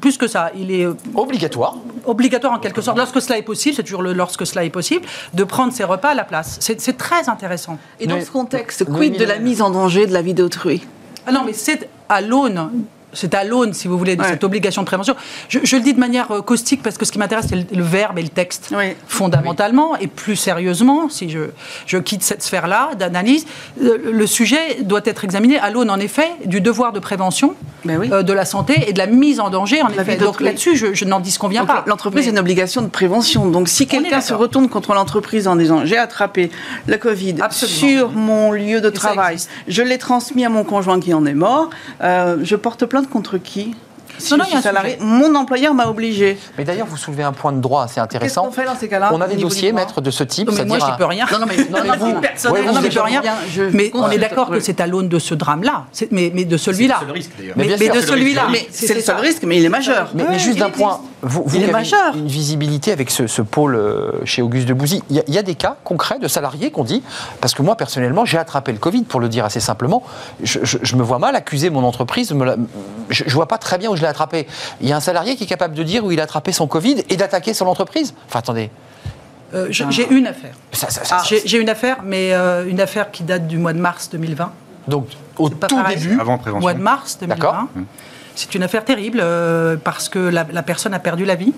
plus que ça, il est Obligatoire. obligatoire en quelque sorte, lorsque cela est possible, c'est toujours le lorsque cela est possible, de prendre ses repas à la place. C'est c'est très intéressant. Et dans Mais- ce contexte, quid de la mise en danger de la vie d'autrui? Ah non, mais c'est à l'aune. C'est à l'aune, si vous voulez, de Ouais. cette obligation de prévention. Je, je le dis de manière euh, caustique parce que ce qui m'intéresse, c'est le, le verbe et le texte, Oui. fondamentalement. Et plus sérieusement, si je, je quitte cette sphère-là d'analyse, le, le sujet doit être examiné à l'aune, en effet, du devoir de prévention oui. euh, de la santé et de la mise en danger, en La effet. Donc là-dessus, je, je n'en disconviens Donc, pas. L'entreprise Mais- a une obligation de prévention. Donc si quelqu'un se retourne contre l'entreprise en disant j'ai attrapé la Covid Absolument. sur mon lieu de Et travail, je l'ai transmis à mon conjoint qui en est mort, euh, je porte plainte contre qui? Si Non, non, je il y a suis un salarié, sujet. mon employeur m'a obligé. Mais d'ailleurs, vous soulevez un point de droit assez Qu'est-ce intéressant. qu'on fait dans ces cas-là On a des dossiers, maître, de ce type. Non, mais moi, c'est-à-dire j'y peux rien. Non, non, mais, Non, mais vous- personnel, ouais, non, mais je peux rien. je Mais on est d'accord que c'est à l'aune de ce drame-là, mais, mais de celui-là. C'est le risque, d'ailleurs. Mais de celui-là. Mais c'est le seul risque, mais il est majeur. Mais, juste d'un point, vous, avez majeur. une visibilité avec ce, ce pôle euh, chez Auguste de Bouzy, il y, a- il y a des cas concrets de salariés qu'on dit, parce que moi personnellement j'ai attrapé le Covid, pour le dire assez simplement, je, je- je me vois mal accuser mon entreprise, me la- je, je vois pas très bien où je l'ai attrapé. Il y a un salarié qui est capable de dire où il a attrapé son Covid et d'attaquer sur l'entreprise Enfin attendez, Euh, j'ai une affaire. ça, ça- ça- J'ai une affaire, mais euh, une affaire qui date du mois de mars 2020. donc au tout pareil. début, Avant prévention. Mois de mars D'accord. 2020. C'est une affaire terrible euh, parce que la, la personne a perdu la vie.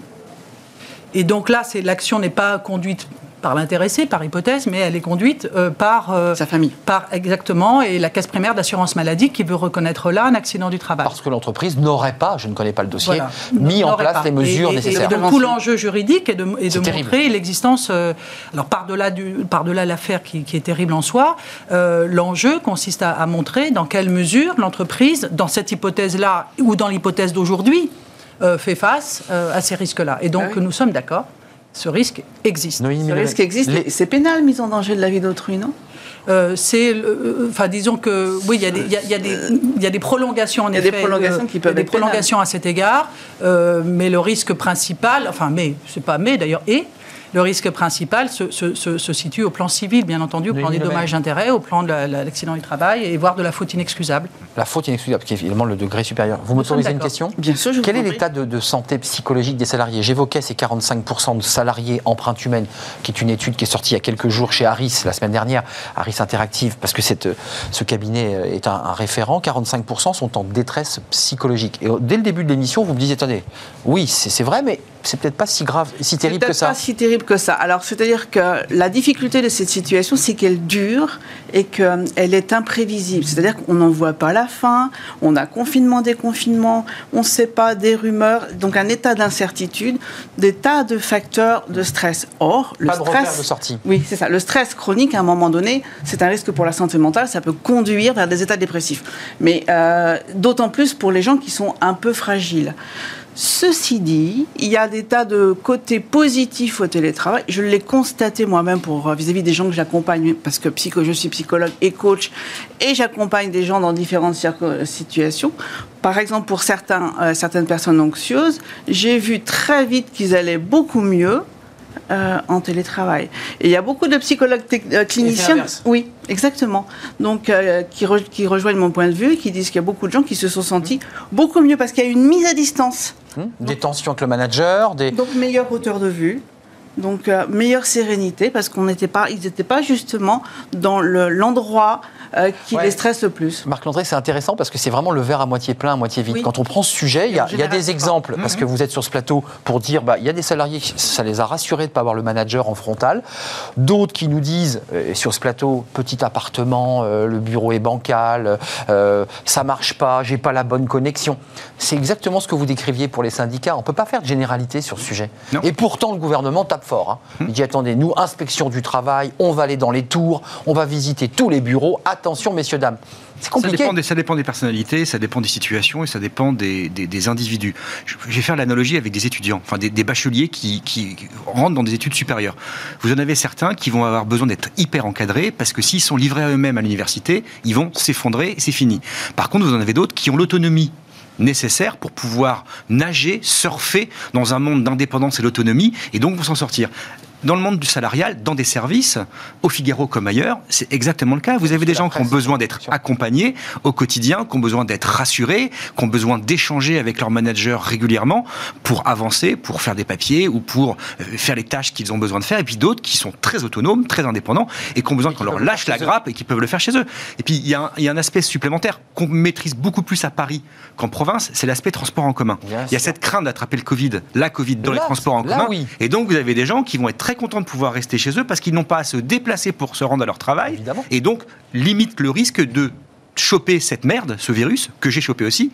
Et donc là, c'est l'action n'est pas conduite par l'intéressé, par hypothèse, mais elle est conduite euh, par euh, Sa famille. Par exactement et la caisse primaire d'assurance maladie qui veut reconnaître là un accident du travail. Parce que l'entreprise n'aurait pas, je ne connais pas le dossier, Voilà. mis en place pas. les mesures Et- et- nécessaires. Et, donc, tout l'enjeu juridique est de, est de montrer l'existence. euh, alors par-delà du, par-delà l'affaire qui, qui est terrible en soi, euh, l'enjeu consiste à, à montrer dans quelle mesure l'entreprise, dans cette hypothèse-là ou dans l'hypothèse d'aujourd'hui, euh, fait face euh, à ces risques-là. Et donc Ah oui. nous sommes d'accord, ce risque existe. Ce risque existe. les- C'est pénal, mise en danger de la vie d'autrui, non? Euh, c'est, le- euh, enfin, disons que oui, il y, a des- il y y a des- il y a des prolongations en Il y a des effet. prolongations euh, qui peuvent il y a être des prolongations à cet égard, euh, mais le risque principal, enfin, mais c'est pas mais d'ailleurs et. Le risque principal se, se- se- se situe au plan civil, bien entendu, au plan des dommages-intérêts, au plan de la- la- l'accident du travail, et voire de la faute inexcusable. La faute inexcusable, qui est évidemment le degré supérieur. Vous m'autorisez une question Bien sûr, je Quel vous est l'état de, de santé psychologique des salariés J'évoquais ces 45% de salariés empreinte humaine, qui est une étude qui est sortie il y a quelques jours chez Harris, la semaine dernière, Harris Interactive, parce que cette, ce cabinet est un, un référent. 45% sont en détresse psychologique. Et dès le début de l'émission, vous me disiez, attendez, oui, c'est vrai, mais c'est peut-être pas si grave, si terrible que ça. pas si terrible que ça. Alors, c'est-à-dire que la difficulté de cette situation, c'est qu'elle dure et qu'elle est imprévisible. C'est-à-dire qu'on n'en voit pas la fin, on a confinement, déconfinement, on ne sait pas, des rumeurs, donc un état d'incertitude, des tas de facteurs de stress. Or, le Pas de stress... de sortie. Oui, c'est ça. Le stress chronique, à un moment donné, c'est un risque pour la santé mentale. Ça peut conduire vers des états dépressifs. Mais euh, d'autant plus pour les gens qui sont un peu fragiles. Ceci dit, il y a des tas de côtés positifs au télétravail. Je l'ai constaté moi-même pour euh, vis-à-vis des gens que j'accompagne, parce que je suis psychologue et coach, et j'accompagne des gens dans différentes situations. Par exemple, pour certains, euh, certaines personnes anxieuses, j'ai vu très vite qu'ils allaient beaucoup mieux euh, en télétravail. Et il y a beaucoup de psychologues euh, cliniciens. Oui, exactement. Donc, euh, qui, re- qui rejoignent mon point de vue, qui disent qu'il y a beaucoup de gens qui se sont sentis beaucoup mieux parce qu'il y a une mise à distance. Hmm des tensions avec le manager, des... Donc, meilleure hauteur de vue. Donc, euh, meilleure sérénité parce qu'on n'était pas, ils n'étaient pas justement dans le- l'endroit euh, qui Ouais. les stresse le plus. Marc Landré, c'est intéressant parce que c'est vraiment le verre à moitié plein, à moitié vide. Oui. Quand on prend ce sujet, il y a, en il y a général, des exemples, pas. parce que vous êtes sur ce plateau pour dire, bah, il y a des salariés, qui- ça les a rassurés de ne pas avoir le manager en frontal. D'autres qui nous disent, euh, sur ce plateau, petit appartement, euh, le bureau est bancal, euh, ça marche pas, j'ai pas la bonne connexion. C'est exactement ce que vous décriviez pour les syndicats. On peut pas faire de généralité sur ce sujet. Non. Et pourtant, le gouvernement tape fort. hein. Il dit, attendez, nous, inspection du travail, on va aller dans les tours, on va visiter tous les bureaux. Attention, messieurs, dames. C'est Ça compliqué. dépend, des, ça dépend des personnalités, ça dépend des situations et ça dépend des, individus. Je, je vais faire l'analogie avec des étudiants, enfin des, bacheliers qui, qui rentrent dans des études supérieures. Vous en avez certains qui vont avoir besoin d'être hyper encadrés parce que s'ils sont livrés à eux-mêmes à l'université, ils vont s'effondrer et c'est fini. Par contre, vous en avez d'autres qui ont l'autonomie nécessaire pour pouvoir nager, surfer dans un monde d'indépendance et d'autonomie et donc vont s'en sortir. Dans le monde du salarial, dans des services, au Figaro comme ailleurs, c'est exactement le cas. Vous avez des gens qui ont besoin d'être accompagnés au quotidien, qui ont besoin d'être rassurés, qui ont besoin d'échanger avec leur manager régulièrement pour avancer, pour faire des papiers ou pour euh, faire les tâches qu'ils ont besoin de faire. Et puis d'autres qui sont très autonomes, très indépendants et qui ont besoin qu'on leur lâche la grappe et qui peuvent le faire chez eux. Et puis il y, a un- il y a un aspect supplémentaire qu'on maîtrise beaucoup plus à Paris qu'en province, c'est l'aspect transport en commun. Bien Il y a sûr. cette crainte d'attraper le Covid, la Covid dans Là, les transports en là, commun. oui. Et donc vous avez des gens qui vont être très contents de pouvoir rester chez eux parce qu'ils n'ont pas à se déplacer pour se rendre à leur travail. Évidemment. Et donc limite le risque de choper cette merde, ce virus, que j'ai chopé aussi,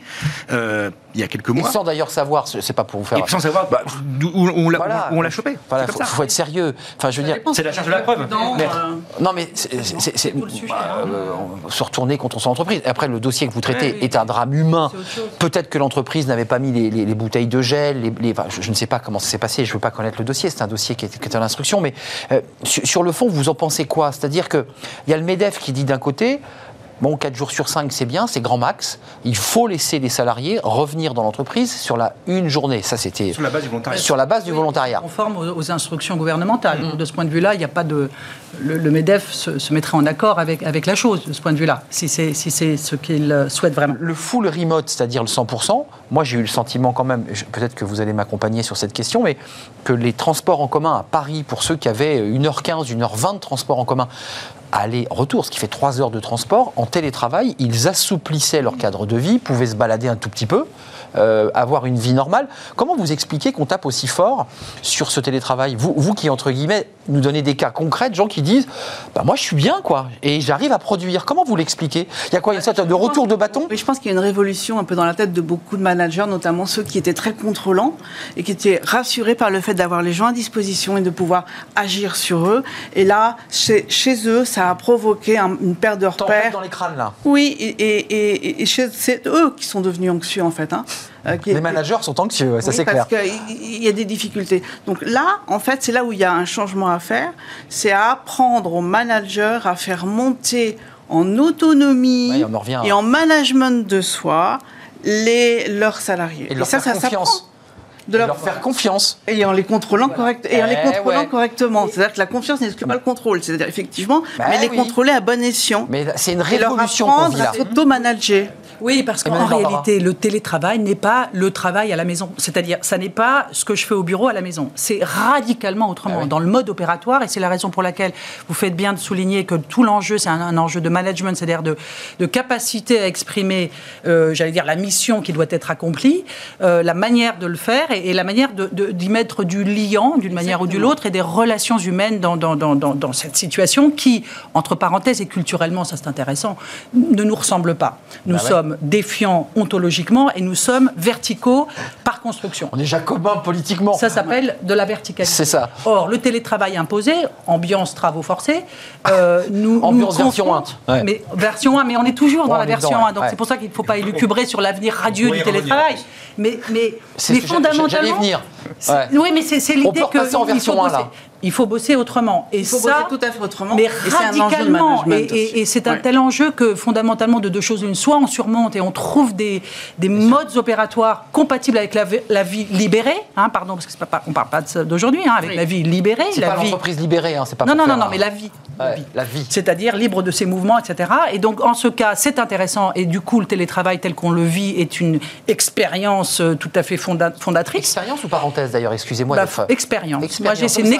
euh, il y a quelques Et mois. sans d'ailleurs savoir, c'est pas pour vous faire. Et sans savoir Bah, où on l'a voilà. où on l'a chopé. Voilà, faut, être sérieux. Enfin, je veux dire. C'est la charge de la preuve. Mais- euh, non, mais c'est- le sujet, euh, se retourner contre son entreprise. Après, le dossier que vous traitez Ouais, oui. est un drame humain. Peut-être que l'entreprise n'avait pas mis les, les- les bouteilles de gel. Les, les- enfin, je, je ne sais pas comment ça s'est passé. Je ne veux pas connaître le dossier. C'est un dossier qui est, qui est en instruction. Mais euh, sur, sur le fond, vous en pensez quoi? C'est-à-dire qu'il y a le MEDEF qui dit d'un côté. Bon, 4 jours sur 5, c'est bien, c'est grand max. Il faut laisser les salariés revenir dans l'entreprise sur la une journée. Ça, c'était Sur la base du volontariat. sur la base du volontariat. Conforme aux, instructions gouvernementales. Mm. De ce point de vue-là, il n'y a pas de. Le, le MEDEF se, se mettrait en accord avec, avec la chose, de ce point de vue-là, si c'est si c'est ce qu'il euh, souhaite vraiment. Le full remote, c'est-à-dire le 100%, moi j'ai eu le sentiment quand même, peut-être que vous allez m'accompagner sur cette question, mais que les transports en commun à Paris, pour ceux qui avaient 1h15, 1h20 de transport en commun, aller-retour, ce qui fait 3 heures de transport, en télétravail, ils assouplissaient leur cadre de vie, pouvaient se balader un tout petit peu, euh, avoir une vie normale. Comment vous expliquez qu'on tape aussi fort sur ce télétravail vous, vous qui, entre guillemets, nous donnez des cas concrets de gens qui disent bah, Moi, je suis bien, quoi, et j'arrive à produire. Comment vous l'expliquez Il y a quoi Il y a une sorte de retour de bâton je pense qu'il y a une révolution un peu dans la tête de beaucoup de managers, notamment ceux qui étaient très contrôlants et qui étaient rassurés par le fait d'avoir les gens à disposition et de pouvoir agir sur eux. Et là, chez, chez eux, ça a provoqué un- une perte de repères. dans les crânes, là. Oui, et, et- et- et chez- c'est eux qui sont devenus anxieux, en fait. hein. Euh, qui- Les managers sont anxieux, ça oui, c'est clair. parce qu'il y a des difficultés. Donc là, en fait, c'est là où il y a un changement à faire. C'est à apprendre aux managers à faire monter en autonomie Ouais, on en revient, et hein. en management de soi les, leurs salariés. Et leur ça, faire ça confiance. De Et leur, leur faire confiance. et en les contrôlant correct et en les Eh contrôlant ouais. correctement. C'est-à-dire que la confiance n'exclut pas le contrôle. C'est-à-dire effectivement, Bah mais les oui. contrôler à bon escient. Mais c'est une et leur révolution apprendre à s'auto-manager. Oui, parce qu'en réalité, le télétravail n'est pas le travail à la maison. C'est-à-dire, ça n'est pas ce que je fais au bureau à la maison. C'est radicalement autrement, Ah oui. dans le mode opératoire, et c'est la raison pour laquelle vous faites bien de souligner que tout l'enjeu, c'est un, un enjeu de management, c'est-à-dire de, de capacité à exprimer, euh, j'allais dire, la mission qui doit être accomplie, euh, la manière de le faire et, et la manière de- de- d'y mettre du liant, d'une manière ou d'une autre, et des relations humaines dans, dans, dans, dans, dans cette situation qui, entre parenthèses, et culturellement, ça c'est intéressant, ne nous ressemble pas. Nous Bah ouais. Sommes défiants ontologiquement et nous sommes verticaux par construction. On est jacobin politiquement. Ça s'appelle de la verticalité. C'est ça. Or, le télétravail imposé, ambiance travaux forcés, euh, nous. Ambiance nous version confronte- 1, ouais. Mais version 1, mais on est toujours dans Ouais, la on version dedans, 1. Donc ouais. c'est pour ça qu'il ne faut pas élucubrer sur l'avenir radieux On du télétravail. Mais, mais, C'est mais ce que j'a- fondamentalement. j'allais venir. c'est- Ouais. Oui, mais c'est On l'idée peut que. repasser en il faut version 1, bosser. là. Il faut bosser autrement. Et Il faut ça, bosser tout à fait autrement. mais et c'est un enjeu de radicalement. Et, et- aussi. et c'est un Ouais. tel enjeu que fondamentalement, de deux choses une, soit on surmonte et on trouve des, des modes opératoires compatibles avec la, vi- la vie libérée, hein, pardon, parce que c'est pas, on parle pas de ça d'aujourd'hui, hein, avec Oui. la vie libérée, C'est la pas vie. l'entreprise libérée, hein, c'est pas Non, non, non, non, un- mais la vie. la Ouais, vie. la vie. C'est-à-dire libre de ses mouvements, etc. Et donc, en ce cas, c'est intéressant. Et du coup, le télétravail tel qu'on le vit est une expérience euh, tout à fait fonda- fondatrice. Expérience ou parenthèse d'ailleurs, excusez-moi Bah, d'être- expérience. Expérience. Moi, j'ai- c'est une c'est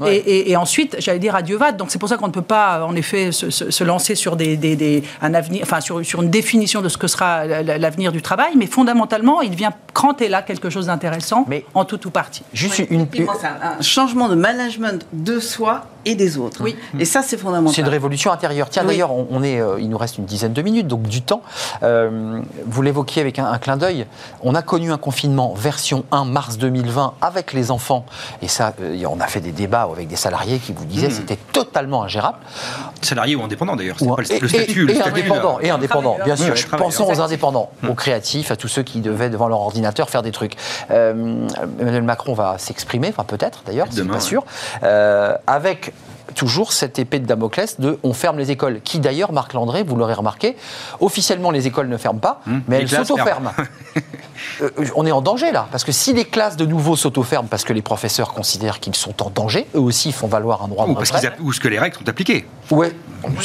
Ouais. Et, et- et ensuite, j'allais dire adieu va. Donc, c'est pour ça qu'on ne peut pas, en effet, se, se- se lancer sur des, des- des- un avenir, enfin, sur, sur une définition de ce que sera la- la- l'avenir du travail. Mais fondamentalement, il vient cranter là quelque chose d'intéressant, Mais- en tout ou partie. Juste une, Effectivement, c'est un, un changement de management de soi et des autres. Oui. Et ça, c'est fondamental. C'est une révolution intérieure. Tiens, Oui. d'ailleurs, on, on est, euh, il nous reste une dizaine de minutes, donc du temps. Euh, vous l'évoquiez avec un, un clin d'œil. On a connu un confinement version 1 mars 2020 avec les enfants. Et ça, euh, on a fait des débats avec des salariés qui vous disaient que c'était totalement ingérable. Salarié ou indépendant d'ailleurs, c'est pas le, et, le statut. et- le et statut, indépendant, là. et indépendant, bien sûr. oui. Pensons aux indépendants, aux créatifs, à tous ceux qui devaient devant leur ordinateur faire des trucs. Euh, Emmanuel Macron va s'exprimer, enfin peut-être d'ailleurs, c'est pas ouais. sûr, euh, avec toujours cette épée de Damoclès de on ferme les écoles, qui d'ailleurs, Marc Landré, vous l'aurez remarqué, officiellement les écoles ne ferment pas, Hum, mais les elles s'auto-ferment. Euh, on est en danger là, parce que si les classes de nouveau s'auto-ferment parce que les professeurs considèrent qu'ils sont en danger, eux aussi font valoir un droit de Ou, parce qu'ils ou ce que les règles sont appliquées. Ouais.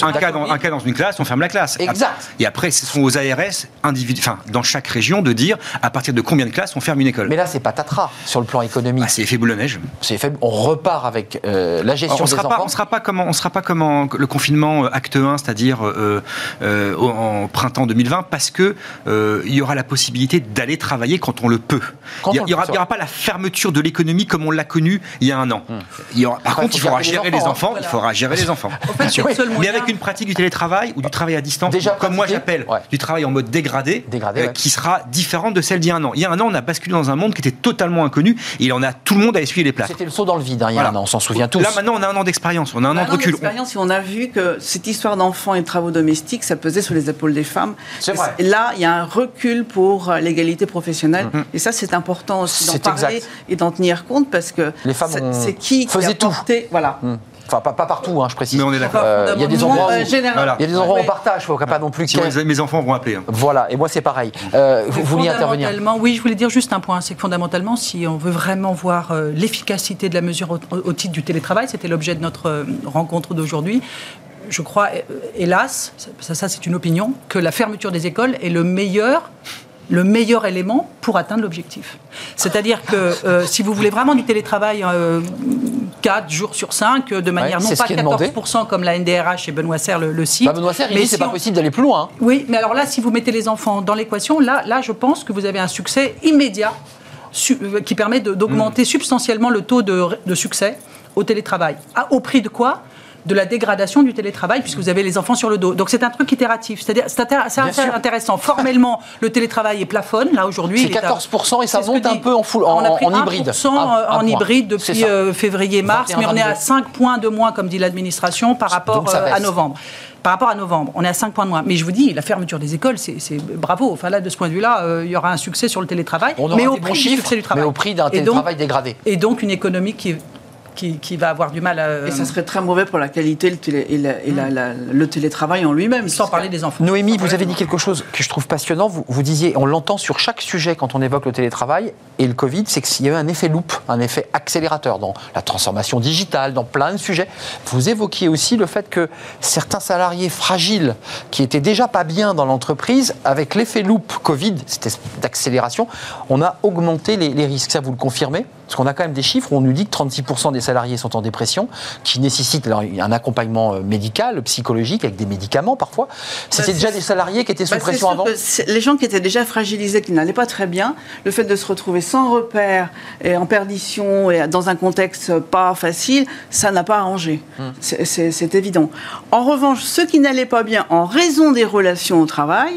Un cas, dans, un cas dans une classe, on ferme la classe. Exact. Et après, ce sont aux ARS, individu- enfin, dans chaque région, de dire à partir de combien de classes on ferme une école. Mais là, c'est patatras sur le plan économique. Ah, c'est effet boule de neige. C'est faible. On repart avec euh, la gestion on des sera enfants. pas, on sera pas comme on sera pas comme en- le confinement euh, acte 1, c'est-à-dire euh, euh, en printemps 2020, parce que euh, il y aura la possibilité d'aller travailler quand on le peut. Quand il n'y aura, il pas la fermeture de l'économie comme on l'a connu il y a un an. Il y aura- par contre, il il faudra gérer les enfants. Il faudra gérer les enfants. Mais avec une pratique du télétravail ou du travail à distance, Déjà comme moi j'appelle, ouais. du travail en mode dégradé, Dégradé, ouais. qui sera différente de celle d'il y a un an. Il y a un an, on a basculé dans un monde qui était totalement inconnu. Et il en a tout le monde à essuyer les plâtres. C'était le saut dans le vide, hein, il y a Voilà. un an, on s'en souvient tous. Là maintenant, on a un an d'expérience, on a un an Un de an recul. d'expérience, on a vu que cette histoire d'enfants et de travaux domestiques, ça pesait sur les épaules des femmes. C'est vrai. Et là, il y a un recul pour euh, l'égalité professionnelle. Et ça, c'est important aussi d'en parler exact. et d'en tenir compte parce que Les femmes c'est qui qui tout. Voilà. Hmm. Enfin, pas, pas partout, hein, je précise. Mais on est d'accord. Euh, Il y a des endroits où, euh. Voilà. il y a des endroits où on partage, il faut pas non plus Si qu'il y ait- mes- mes enfants vont appeler. hein. Voilà, et moi c'est pareil. Euh, vous vouliez intervenir fondamentalement, Oui, je voulais dire juste un point, c'est que fondamentalement, si on veut vraiment voir euh, l'efficacité de la mesure au, au titre du télétravail, c'était l'objet de notre euh, rencontre d'aujourd'hui. Je crois, euh, hélas, ça, ça c'est une opinion, que la fermeture des écoles est le meilleur le meilleur élément pour atteindre l'objectif. C'est-à-dire que euh, si vous voulez vraiment du télétravail euh, 4 jours sur 5, de manière Ouais, non pas qui est demandé. 14% comme la NDRH et Benoît Serre le, le cite. Bah, Benoît Serre, il Mais dit c'est si pas possible d'aller plus loin. hein. Oui, mais alors là, si vous mettez les enfants dans l'équation, là, là, je pense que vous avez un succès immédiat su- euh, qui permet de- Mm. d'augmenter substantiellement le taux de, de succès au télétravail. À- au prix de quoi? De la dégradation du télétravail puisque vous avez les enfants sur le dos. Donc c'est un truc itératif. C'est-à-dire c'est intéressant. Formellement, le télétravail est plafonne. Là aujourd'hui, C'est il est à- 14% et ça monte un dit- peu en, full, en, on a pris en hybride. 1% Un- un en hybride C'est depuis euh, février-mars, 21, mais on est à 22. 5 points de moins, comme dit l'administration, par rapport euh, à novembre. Par rapport à novembre, on est à 5 points de moins. Mais je vous dis, la fermeture des écoles, c'est bravo. Enfin là, de ce point de vue-là, euh, il y aura un succès sur le télétravail, On aura mais au prix du chiffres, du travail. mais au prix d'un Et donc- télétravail dégradé. Et donc une économie qui, qui, qui va avoir du mal à... Et ça serait très mauvais pour la qualité le télé- et, la- et la- la- le télétravail en lui-même. Sans parler des enfants. Noémie, vous avez dit quelque chose que je trouve passionnant. Vous, vous disiez, on l'entend sur chaque sujet quand on évoque le télétravail et le Covid, c'est qu'il y a eu un effet loupe, un effet accélérateur dans la transformation digitale, dans plein de sujets. Vous évoquiez aussi le fait que certains salariés fragiles qui étaient déjà pas bien dans l'entreprise, avec l'effet loupe Covid, cette espèce d'accélération, on a augmenté les, les risques. Ça, vous le confirmez? Parce qu'on a quand même des chiffres où on nous dit que 36% des salariés sont en dépression, qui nécessitent alors, un accompagnement euh, médical, psychologique, avec des médicaments parfois. C'était Bah, déjà c'est- des salariés qui étaient sous Bah, pression avant les gens qui étaient déjà fragilisés, qui n'allaient pas très bien, le fait de se retrouver sans repère et en perdition et dans un contexte pas facile, ça n'a pas arrangé. Hum. C'est c'est évident. En revanche, ceux qui n'allaient pas bien en raison des relations au travail,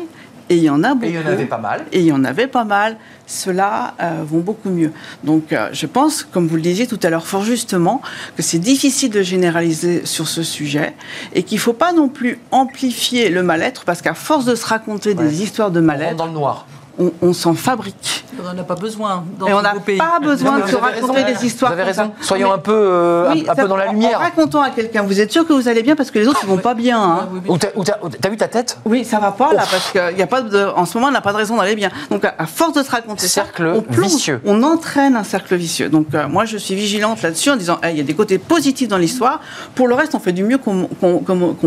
et il y en a beaucoup. Et il y en avait pas mal. Et il y en avait pas mal. Ceux-là euh, vont beaucoup mieux. Donc, euh, je pense, comme vous le disiez tout à l'heure fort justement, que c'est difficile de généraliser sur ce sujet et qu'il ne faut pas non plus amplifier le mal-être parce qu'à force de se raconter Ouais. des histoires de On rentre mal-être, dans le noir. On, on s'en fabrique. On n'en a pas besoin dans et on n'a pas besoin de se raconter raison. des histoires. Vous avez raison. Soyons un peu, euh, Oui, un, un ça- peu dans la lumière. En racontant à quelqu'un, vous êtes sûr que vous allez bien parce que les autres ne vont pas bien. hein. Oui, oui. Ou t'as- ou t'as t'as vu ta tête? Oui, ça va pas là parce qu'il y a pas de, en ce moment, on n'a pas de raison d'aller bien. Donc, à, à force de se raconter Cercle ça, on plonge, vicieux. on entraîne un cercle vicieux. Donc, euh, moi, je suis vigilante là-dessus en disant, il y a des côtés positifs dans l'histoire. Pour le reste, on fait du mieux qu'on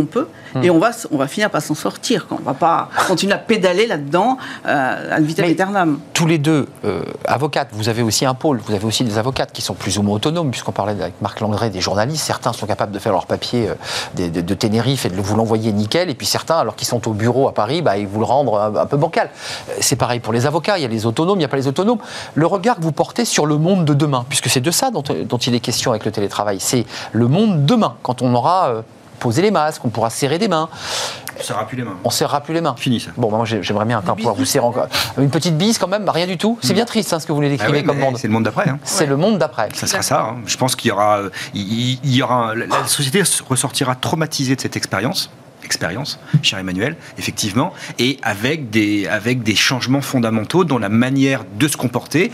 peut, Hmm. et on va, on va finir par s'en sortir. Quoi. On va pas continuer à pédaler là-dedans euh, à vitam Mais- aeternam. Tous les deux, euh, avocates, vous avez aussi un pôle, vous avez aussi des avocates qui sont plus ou moins autonomes, puisqu'on parlait avec Marc Landré des journalistes. Certains sont capables de faire leur papier euh, de, de- de Tenerife et de vous l'envoyer nickel, et puis certains, alors qu'ils sont au bureau à Paris, bah, ils vous le rendent un, un peu bancal. Euh, C'est pareil pour les avocats, il y a les autonomes, il n'y a pas les autonomes. Le regard que vous portez sur le monde de demain, puisque c'est de ça dont, dont il est question avec le télétravail, c'est le monde demain, quand on aura euh, posé les masques, on pourra serrer des mains, On ne serra plus les mains. on serrera plus les mains. Fini ça. Bon, bah, moi j'ai- j'aimerais bien un pouvoir vous serrer encore. Une petite bise quand même, bah, rien du tout. C'est bien triste hein, ce que vous nous Ah décrivez ouais, comme monde. C'est le monde d'après. hein. C'est le monde d'après. Ça sera ça. hein. Je pense qu'il y aura, il, y aura la société ressortira traumatisée de cette expérience. Expérience, cher Emmanuel, effectivement, et avec des, avec des changements fondamentaux dans la manière de se comporter,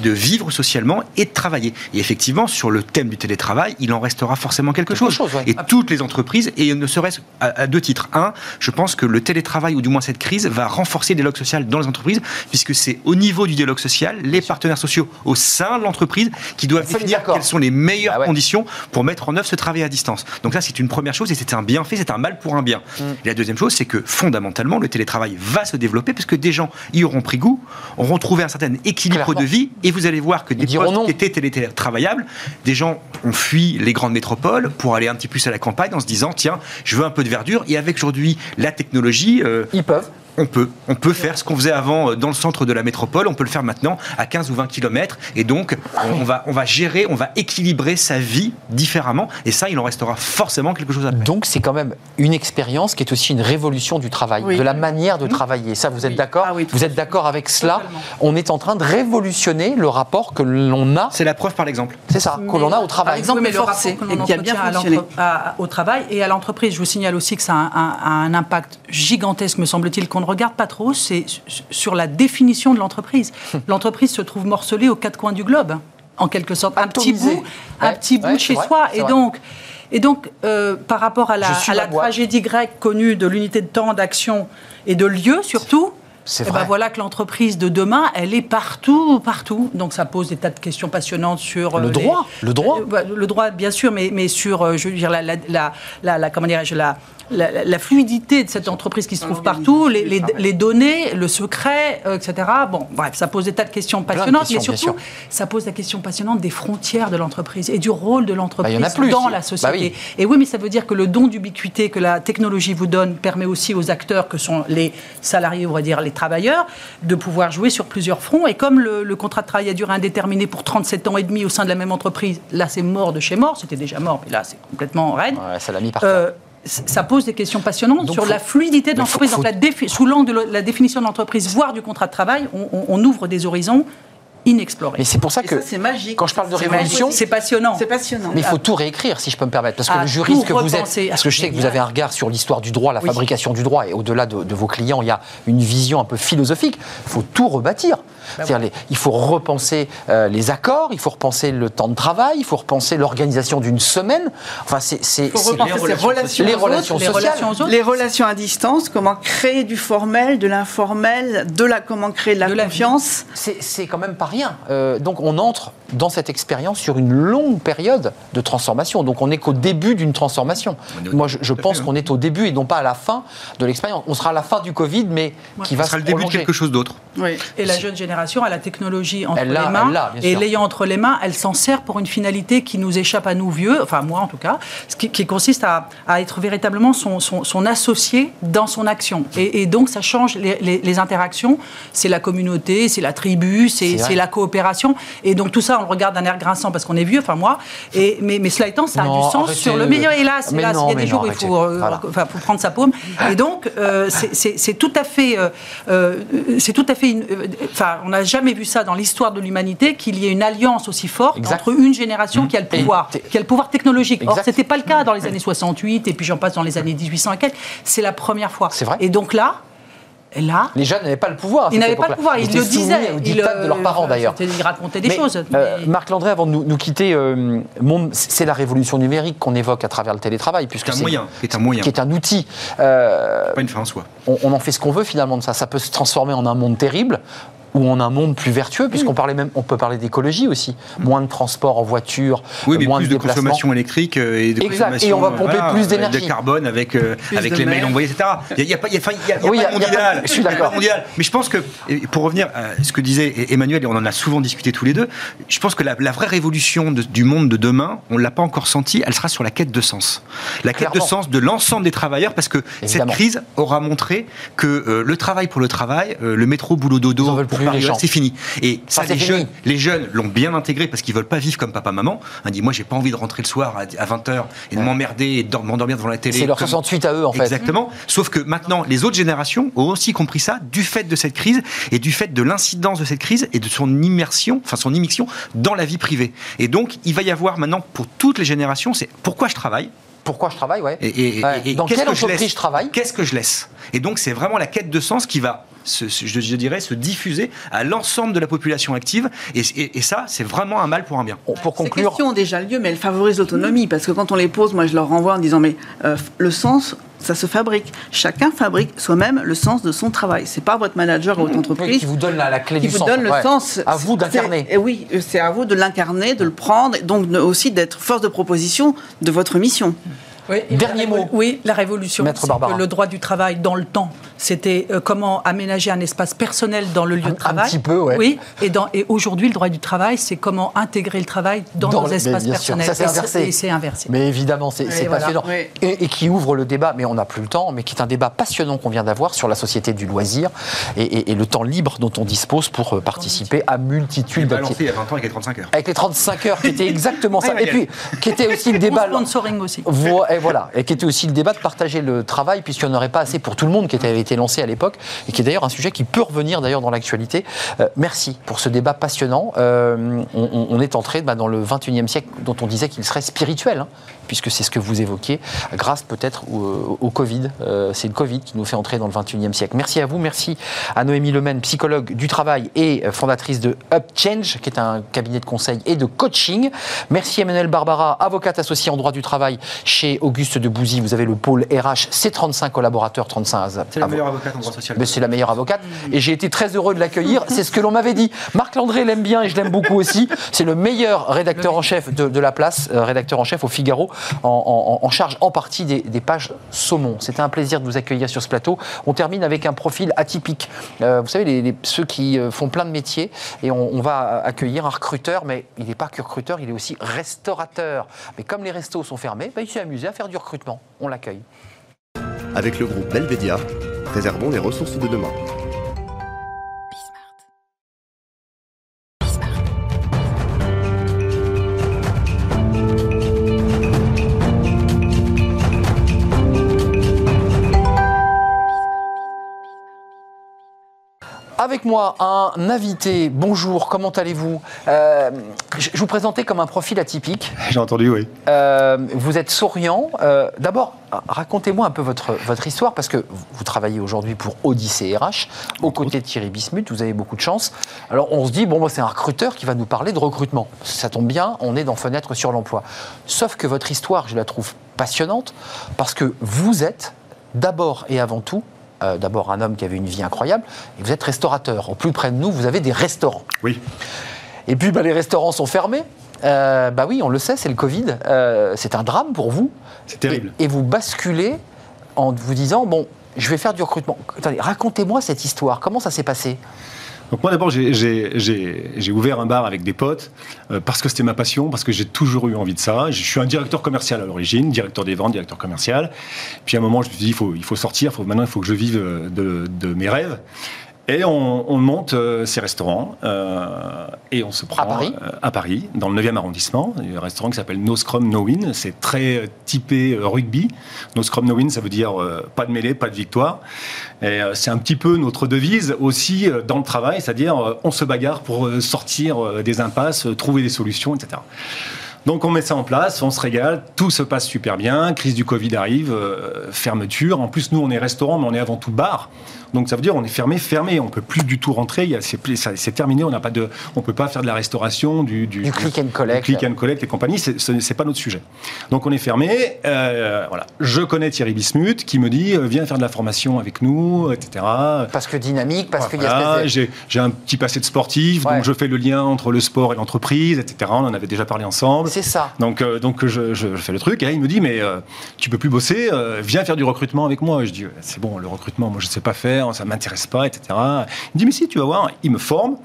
de vivre socialement et de travailler. Et effectivement, sur le thème du télétravail, il en restera forcément quelque, Quelque chose. chose, ouais. Et toutes les entreprises, et ne serait-ce à, à deux titres. Un, je pense que le télétravail, ou du moins cette crise, va renforcer le dialogue social dans les entreprises, puisque c'est au niveau du dialogue social, les partenaires sociaux au sein de l'entreprise qui doivent définir quelles sont les meilleures Ah ouais. conditions pour mettre en œuvre ce travail à distance. Donc ça, c'est une première chose, et c'est un bienfait, c'est un mal pour un bien. Mm. Et la deuxième chose, c'est que fondamentalement, le télétravail va se développer, parce que des gens y auront pris goût, auront trouvé un certain équilibre Clairement. de vie, et vous allez voir que des postes non. qui étaient télétravaillables, des gens ont fui les grandes métropoles pour aller un petit peu plus à la campagne en se disant, tiens, je veux un peu de verdure, et avec aujourd'hui la technologie, euh, Ils peuvent. On peut. On peut faire ce qu'on faisait avant euh, dans le centre de la métropole, on peut le faire maintenant à 15 ou 20 km. Et donc, on va, on va gérer, on va équilibrer sa vie différemment. Et ça, il en restera forcément quelque chose à faire. Donc c'est quand même une expérience qui est aussi une révolution du travail, Oui. de la manière de travailler. Ça, vous êtes d'accord Ah oui, Vous êtes d'accord avec cela Totalement. On est en train de révolutionner le rapport que l'on a, C'est la preuve par l'exemple. c'est ça, que l'on a au Par travail. exemple, Oui, mais le forcé, rapport que et l'on qui a bien à fonctionné. à- au travail et à l'entreprise. Je vous signale aussi que ça a un, un- un impact gigantesque, me semble-t-il, qu'on ne regarde pas trop, c'est su- sur la définition de l'entreprise. L'entreprise se trouve morcelée aux quatre coins du globe, en quelque sorte. Un petit bout, un Ouais, petit bout ouais, chez vrai, soi. Et vrai. donc, et donc euh, par rapport à la, à la tragédie grecque connue de l'unité de temps, d'action et de lieu surtout, C'est Eh vrai. ben voilà que l'entreprise de demain, elle est partout, partout. Donc ça pose des tas de questions passionnantes sur Le euh, droit, le droit. Euh, bah, le droit, bien sûr, mais, mais sur, je veux dire, la, la, la, la- la- comment dirais-je, la, la, la- la fluidité de cette entreprise qui se trouve partout, les, les- les données, le secret, euh, etc. Bon, bref, ça pose des tas de questions de passionnantes, questions, mais surtout, ça pose la question passionnante des frontières de l'entreprise et du rôle de l'entreprise Bah, plus. dans Bah la société. oui. Et oui, mais ça veut dire que le don d'ubiquité que la technologie vous donne permet aussi aux acteurs que sont les salariés, on va dire les travailleurs, de pouvoir jouer sur plusieurs fronts. Et comme le, le contrat de travail a duré indéterminé pour 37 ans et demi au sein de la même entreprise, là c'est mort de chez mort, c'était déjà mort, mais là c'est complètement raide. Ouais, ça l'a mis par terre. Euh, ça pose des questions passionnantes Donc, sur faut- la fluidité de l'entreprise. faut- sous l'angle de la- la définition de l'entreprise, voire du contrat de travail, on, on- on ouvre des horizons inexplorés. Mais c'est pour ça que ça, magique. quand je parle de C'est révolution. C'est passionnant. C'est passionnant. Mais il faut tout réécrire, si je peux me permettre. Parce que Ah, le juriste que vous êtes, parce que je sais que vous avez un regard sur l'histoire du droit, la Oui. fabrication du droit, et au-delà de, de vos clients, il y a une vision un peu philosophique. Il faut tout rebâtir. Les- il faut repenser euh, les accords, il faut repenser le temps de travail, il faut repenser l'organisation d'une semaine. Enfin, c'est relations, les relations autres, les sociales. relations autres. les relations à distance, comment créer du formel, de l'informel, de la comment créer de la De confiance. C'est quand même pas rien. Euh, donc on entre dans cette expérience sur une longue période de transformation. Donc on n'est qu'au début d'une transformation. On Moi je, pense qu'on est au début et non pas à la fin de l'expérience. On sera à la fin du Covid, mais qui va Ce sera se le début de quelque chose d'autre. Oui. Et la jeune génération a la technologie entre Elle les mains. et l'ayant entre les mains, elle s'en sert pour une finalité qui nous échappe à nous vieux, enfin moi en tout cas, ce qui, qui consiste à, à être véritablement son, son- son associé dans son action. Et, et donc ça change les, les- les interactions. C'est la communauté, c'est la tribu, c'est la coopération. Et donc tout ça, on le regarde d'un air grinçant parce qu'on est vieux, enfin moi. Et, mais, mais cela étant, ça a du sens sur le meilleur. Hélas, il y a des non, jours où il faut, euh, Voilà. faut prendre sa paume. Et donc, euh, c'est- tout à fait, euh, euh, c'est tout à fait, enfin, on n'a jamais vu ça dans l'histoire de l'humanité qu'il y ait une alliance aussi forte Exact. entre une génération qui a le pouvoir, qui a le pouvoir technologique. Or, Exact. c'était pas le cas dans les années 68 et puis j'en passe dans les années 1800 et quelques. C'est la première fois. C'est vrai. Et donc là, là. Les jeunes n'avaient pas le pouvoir. Ils n'avaient pas le pouvoir, ils, étaient le disaient. Ils, de leurs parents d'ailleurs. Ils racontaient des Mais, choses. euh, mais- Marc Landré, avant de nous, nous quitter, euh, c'est la révolution numérique qu'on évoque à travers le télétravail, puisque C'est un moyen, qui est un moyen. qui est un outil. Euh, Pas une fin en soi. on, on en fait ce qu'on veut finalement de ça. Ça peut se transformer en un monde terrible ou en un monde plus vertueux, puisqu'on parlait même, on peut parler d'écologie aussi. Moins de transport en voiture, Oui, mais moins plus de consommation électrique euh, et de Exact, consommation, et on va pomper plus euh, d'énergie. De carbone avec, euh, Plus avec les mails mails. envoyés, etc. Il n'y a, pas- il y a- enfin, il y a- il y a Oui, pas il y de a- il y a pas- mondial. je suis d'accord. Mais je pense que, pour revenir à ce que disait Emmanuel, et on en a souvent discuté tous les deux, je pense que la, la vraie révolution de- du monde de demain, on ne l'a pas encore senti, elle sera sur la quête de sens. La quête de sens de l'ensemble des travailleurs, parce que Évidemment. cette crise aura montré que euh, le travail pour le travail, euh, le métro, boulot, dodo, c'est fini. Et ça, les, jeunes, les jeunes l'ont bien intégré parce qu'ils veulent pas vivre comme papa-maman. On dit, moi, j'ai pas envie de rentrer le soir à 20h et de m'emmerder et de m'endormir devant la télé. C'est leur comme- 68 à eux en fait. Exactement. Sauf que maintenant, les autres générations ont aussi compris ça du fait de cette crise et du fait de l'incidence de cette crise et de son immersion, enfin son immixion dans la vie privée. Et donc, il va y avoir maintenant pour toutes les générations, c'est pourquoi je travaille? Pourquoi je travaille, ouais. et, et- Ouais. et Dans qu'est-ce quelle que entreprise je travaille? Qu'est-ce que je laisse? Et donc, c'est vraiment la quête de sens qui va, se, je, je dirais, se diffuser à l'ensemble de la population active. Et, et- et ça, c'est vraiment un mal pour un bien. Bon, Pour Ces conclure, questions ont déjà lieu, mais elles favorisent l'autonomie. Parce que quand on les pose, moi je leur renvoie en disant Mais euh, le sens, ça se fabrique. Chacun fabrique soi-même le sens de son travail. C'est pas votre manager ou votre oui, entreprise qui vous donne la, la clé qui du vous sens. donne le ouais. sens. À vous d'incarner. Et Oui, c'est à vous de l'incarner, de le prendre, et donc de- aussi d'être force de proposition de votre mission. Oui, Dernier mot. Oui, la révolution. Maître Barbara. le droit du travail dans le temps, c'était euh, comment aménager un espace personnel dans le lieu Un- un de travail. petit peu, ouais. Oui, et, aujourd'hui, le droit du travail, c'est comment intégrer le travail dans, Dans nos espaces bien sûr, personnels. ça, inversé. Et c'est inversé. Mais évidemment, c'est Oui, c'est voilà. passionnant. Oui. Et, et qui ouvre le débat, mais on n'a plus le temps, mais qui est un débat passionnant qu'on vient d'avoir sur la société du loisir et, et- et le temps libre dont on dispose pour euh, participer à multitude d'activités. il y a 20 ans avec les 35 heures. Avec les 35 heures, qui était exactement ça. Ouais, Et puis, qui était aussi le débat. sponsoring aussi. Vo- Et voilà, et qui était aussi le débat de partager le travail, puisqu'il n'y en aurait pas assez pour tout le monde, qui avait été lancé à l'époque, et qui est d'ailleurs un sujet qui peut revenir d'ailleurs dans l'actualité. Euh, merci pour ce débat passionnant. Euh, on est entré bah, dans le 21e siècle, dont on disait qu'il serait spirituel. hein. Puisque c'est ce que vous évoquiez, grâce peut-être au, au Covid. Euh, c'est le Covid qui nous fait entrer dans le 21e siècle. Merci à vous, merci à Noémie Lemaine, psychologue du travail et euh, fondatrice de UpChange, qui est un cabinet de conseil et de coaching. Merci Emmanuel Barbara, avocate associée en droit du travail chez Auguste de Bouzy. Vous avez le pôle RH, c'est 35 collaborateurs, 35 C'est la meilleure avocate en droit social. mais c'est la meilleure avocate. Et j'ai été très heureux de l'accueillir. C'est ce que l'on m'avait dit. Marc Landré l'aime bien et je l'aime beaucoup aussi. C'est le meilleur rédacteur en chef de, de la place, euh, rédacteur en chef au Figaro, en, charge en partie des, pages saumon. C'était un plaisir de vous accueillir sur ce plateau. On termine avec un profil atypique. Euh, vous savez, ceux qui euh, font plein de métiers et on, on va accueillir un recruteur, mais il n'est pas que recruteur, il est aussi restaurateur. Mais comme les restos sont fermés, bah, il s'est amusé à faire du recrutement. On l'accueille. Avec le groupe Belvedia, préservons les ressources de demain. Avec moi, un invité. Bonjour, comment allez-vous? Euh, Je vous présentais comme un profil atypique. J'ai entendu, oui. Euh, vous êtes souriant. Euh, D'abord, racontez-moi un peu votre, votre histoire, parce que vous travaillez aujourd'hui pour Odyssée RH, aux côtés de Thierry Bismuth. Vous avez beaucoup de chance. Alors, on se dit, bon, c'est un recruteur qui va nous parler de recrutement. Ça tombe bien, on est dans Fenêtre sur l'emploi. Sauf que votre histoire, je la trouve passionnante, parce que vous êtes d'abord et avant tout euh, d'abord un homme qui avait une vie incroyable, et vous êtes restaurateur. Au plus près de nous, vous avez des restaurants. Oui. Et puis bah, les restaurants sont fermés. Euh, bah oui, on le sait, c'est le Covid. Euh, c'est un drame pour vous. C'est terrible. Et, et vous basculez en vous disant bon, je vais faire du recrutement. Attendez, racontez-moi cette histoire. Comment ça s'est passé? Donc moi d'abord j'ai- ouvert un bar avec des potes euh, parce que c'était ma passion, parce que j'ai toujours eu envie de ça. Je suis un directeur commercial à l'origine, directeur des ventes, directeur commercial. Puis à un moment je me suis dit il faut, il faut sortir, faut, maintenant il faut que je vive euh, de, de mes rêves. Et on, on monte euh, ces restaurants euh, et on se prend À Paris euh, à Paris, dans le 9e arrondissement. Il y a un restaurant qui s'appelle No Scrum No Win. C'est très euh, typé rugby. No Scrum No Win, ça veut dire pas de mêlée, pas de victoire. Et c'est un petit peu notre devise aussi dans le travail, c'est-à-dire on se bagarre pour sortir des impasses, trouver des solutions, etc. Donc on met ça en place, on se régale, tout se passe super bien, crise du Covid arrive, euh, fermeture. En plus, nous, on est restaurant, mais on est avant tout bar. Donc ça veut dire on est fermé, fermé, on peut plus du tout rentrer. C'est terminé, on n'a pas de, on peut pas faire de la restauration, du, Du click and collect. du click and collect et compagnie. C'est ce n'est pas notre sujet. Donc on est fermé. euh, voilà. Je connais Thierry Bismuth qui me dit euh, viens faire de la formation avec nous, etc. Parce que dynamique, parce qu'il y a Voilà, espèce de- j'ai un petit passé de sportif, Ouais. donc je fais le lien entre le sport et l'entreprise, etc. On en avait déjà parlé ensemble. C'est ça. Donc, euh, donc je, fais le truc et là, il me dit mais euh, tu peux plus bosser, viens faire du recrutement avec moi. Je dis c'est bon le recrutement, moi je sais pas faire, ça m'intéresse pas, etc. Il me dit mais si tu vas voir, il me forme.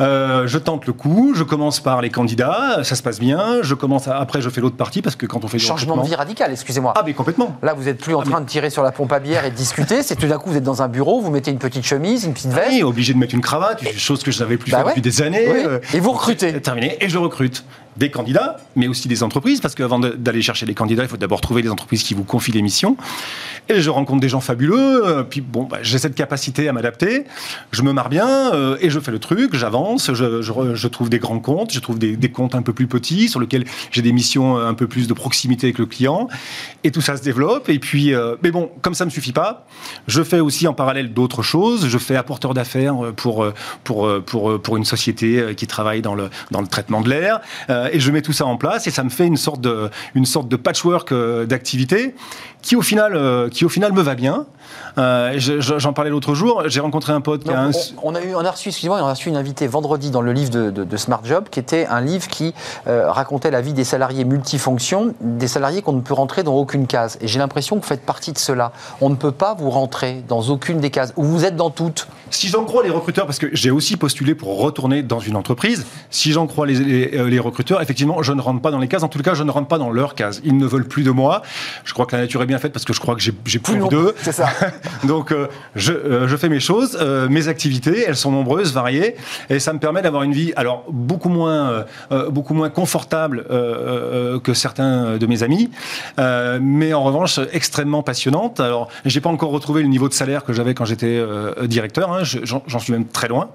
Euh, je tente le coup, je commence par les candidats, ça se passe bien. Je commence à- après je fais l'autre partie parce que quand on fait Changement de vie radical, excusez-moi. ah mais complètement. Là, vous n'êtes plus en train de tirer sur la pompe à bière et de discuter. C'est tout d'un coup, vous êtes dans un bureau, vous mettez une petite chemise, une petite veste. Oui, obligé de mettre une cravate, chose que je n'avais plus Bah fait ouais. depuis des années. Oui. Euh, Et vous recrutez. Terminé. Et je recrute des candidats, mais aussi des entreprises, parce qu'avant d'aller chercher des candidats, il faut d'abord trouver les entreprises qui vous confient les missions. Et je rencontre des gens fabuleux, euh, puis bon, bah, j'ai cette capacité à m'adapter, je me marre bien, euh, et je fais le truc, j'avance, je, trouve des grands comptes, je trouve des, comptes un peu plus petits, sur lesquels j'ai des missions euh, un peu plus de proximité avec le client, et tout ça se développe, et puis, mais bon, comme ça ne me suffit pas, je fais aussi en parallèle d'autres choses, je fais apporteur d'affaires pour, pour, pour, pour une société qui travaille dans le, dans le traitement de l'air, et je mets tout ça en place, et ça me fait une sorte de, une sorte de patchwork euh, d'activités qui au final, euh, qui au final me va bien. Euh, je- je- J'en parlais l'autre jour. J'ai rencontré un pote qui a un. on, on a eu, on a reçu, excusez-moi, on a reçu une invitée vendredi dans le livre de, de- de Smart Job, qui était un livre qui euh, racontait la vie des salariés multifonctions, des salariés qu'on ne peut rentrer dans aucune case. Et j'ai l'impression que vous faites partie de cela. On ne peut pas vous rentrer dans aucune des cases, ou vous êtes dans toutes. Si j'en crois les recruteurs, parce que j'ai aussi postulé pour retourner dans une entreprise, si j'en crois les, les- euh, les recruteurs, effectivement, je ne rentre pas dans les cases. En tout cas, je ne rentre pas dans leurs cases. Ils ne veulent plus de moi. Je crois que la nature est bien faite parce que je crois que j'ai plus d'eux. C'est ça. Donc, euh, je, euh, je fais mes choses, euh, mes activités, elles sont nombreuses, variées, et ça me permet d'avoir une vie, alors beaucoup moins, euh, euh, beaucoup moins confortable euh, euh, que certains de mes amis, euh, mais en revanche extrêmement passionnante. Alors, j'ai pas encore retrouvé le niveau de salaire que j'avais quand j'étais euh, directeur. hein, J'en suis même très loin,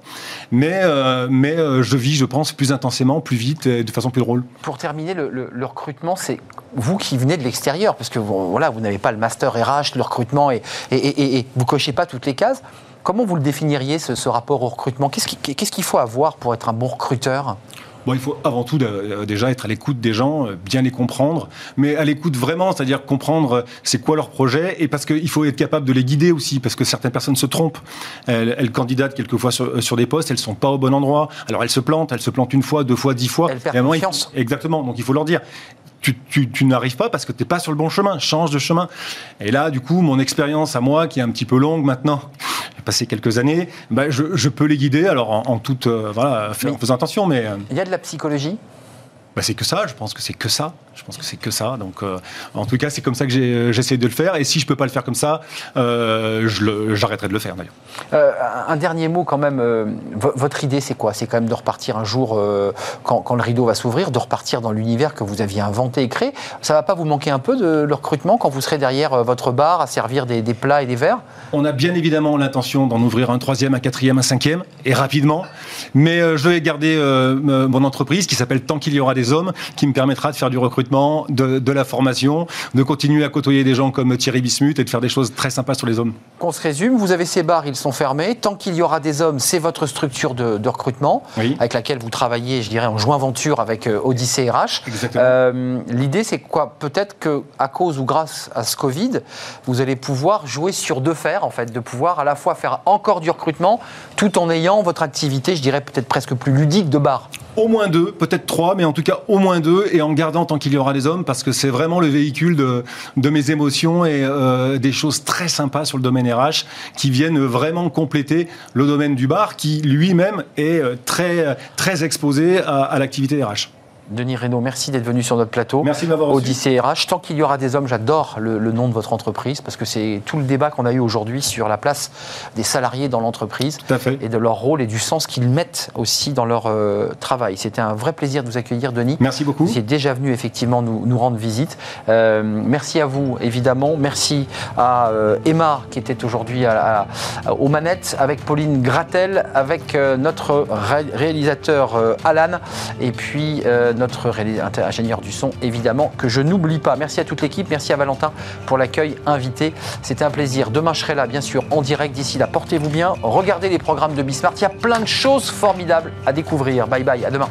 mais euh, mais euh, je vis, je pense, plus intensément, plus vite, et de façon plus drôle. Pour terminer, le, recrutement, c'est vous qui venez de l'extérieur, parce que vous, voilà, vous n'avez pas le master RH, le recrutement, et, et, et- et vous cochez pas toutes les cases. Comment vous le définiriez, ce, rapport au recrutement? Qu'est-ce qu'il faut avoir pour être un bon recruteur? Bon, il faut avant tout euh, déjà être à l'écoute des gens, euh, bien les comprendre, mais à l'écoute vraiment, c'est-à-dire comprendre euh, c'est quoi leur projet, et parce qu'il faut être capable de les guider aussi, parce que certaines personnes se trompent. Elles, elles candidatent quelquefois sur, euh, sur des postes, elles sont pas au bon endroit. Alors elles se plantent, elles se plantent une fois, deux fois, dix fois. Elles perdent confiance. exactement. Donc il faut leur dire. Tu, tu- tu n'arrives pas parce que tu n'es pas sur le bon chemin, change de chemin. Et là, du coup, mon expérience à moi, qui est un petit peu longue maintenant, j'ai passé quelques années, bah, je, je peux les guider, alors en, en toute, euh, voilà, en faisant attention, mais... euh, Il y a de la psychologie bah, c'est que ça, je pense que c'est que ça. Je pense que c'est que ça. Donc, euh, en tout cas, c'est comme ça que euh, j'essaie de le faire. Et si je peux pas le faire comme ça, euh, j'arrêterai de le faire d'ailleurs. Euh, un dernier mot quand même. vo- votre idée, c'est quoi? C'est quand même de repartir un jour, quand, quand le rideau va s'ouvrir, de repartir dans l'univers que vous aviez inventé et créé. Ça va pas vous manquer un peu de le recrutement quand vous serez derrière votre bar à servir des, des plats et des verres? On a bien évidemment l'intention d'en ouvrir un troisième, un quatrième, un cinquième, et rapidement. Mais je vais garder mon entreprise qui s'appelle Tant qu'il y aura des hommes, qui me permettra de faire du recrutement, de, de la formation, de continuer à côtoyer des gens comme Thierry Bismuth et de faire des choses très sympas sur les hommes. Qu'on se résume, vous avez ces bars, ils sont fermés. Tant qu'il y aura des hommes, c'est votre structure de, de recrutement, Oui. avec laquelle vous travaillez, je dirais, en joint venture avec euh, Odyssée RH. Exactement. Euh, L'idée, c'est quoi? Peut-être que à cause ou grâce à ce Covid, vous allez pouvoir jouer sur deux fers, en fait, de pouvoir à la fois faire encore du recrutement, tout en ayant votre activité, je dirais, peut-être presque plus ludique de bar. Au moins deux, peut-être trois, mais en tout cas au moins deux, et en gardant tant qu'il y aura des hommes, parce que c'est vraiment le véhicule de, de mes émotions et euh, des choses très sympas sur le domaine RH qui viennent vraiment compléter le domaine du bar, qui lui-même est euh, très, très exposé à, à l'activité RH. Denis Reynaud, merci d'être venu sur notre plateau. Merci de m'avoir. Odyssée RH. Tant qu'il y aura des hommes, j'adore le, le nom de votre entreprise parce que c'est tout le débat qu'on a eu aujourd'hui sur la place des salariés dans l'entreprise et de leur rôle et du sens qu'ils mettent aussi dans leur euh, travail. C'était un vrai plaisir de vous accueillir, Denis. Merci beaucoup. Vous êtes déjà venu effectivement nous, nous rendre visite. Euh, merci à vous, évidemment. Merci à euh, Emma, qui était aujourd'hui à- à- aux manettes, avec Pauline Gratel, avec notre ré- réalisateur Alan, et puis notre ingénieur du son, évidemment, que je n'oublie pas. Merci à toute l'équipe. Merci à Valentin pour l'accueil invité. C'était un plaisir. Demain, je serai là, bien sûr, en direct. D'ici là, portez-vous bien. Regardez les programmes de Bismart. Il y a plein de choses formidables à découvrir. Bye bye. À demain.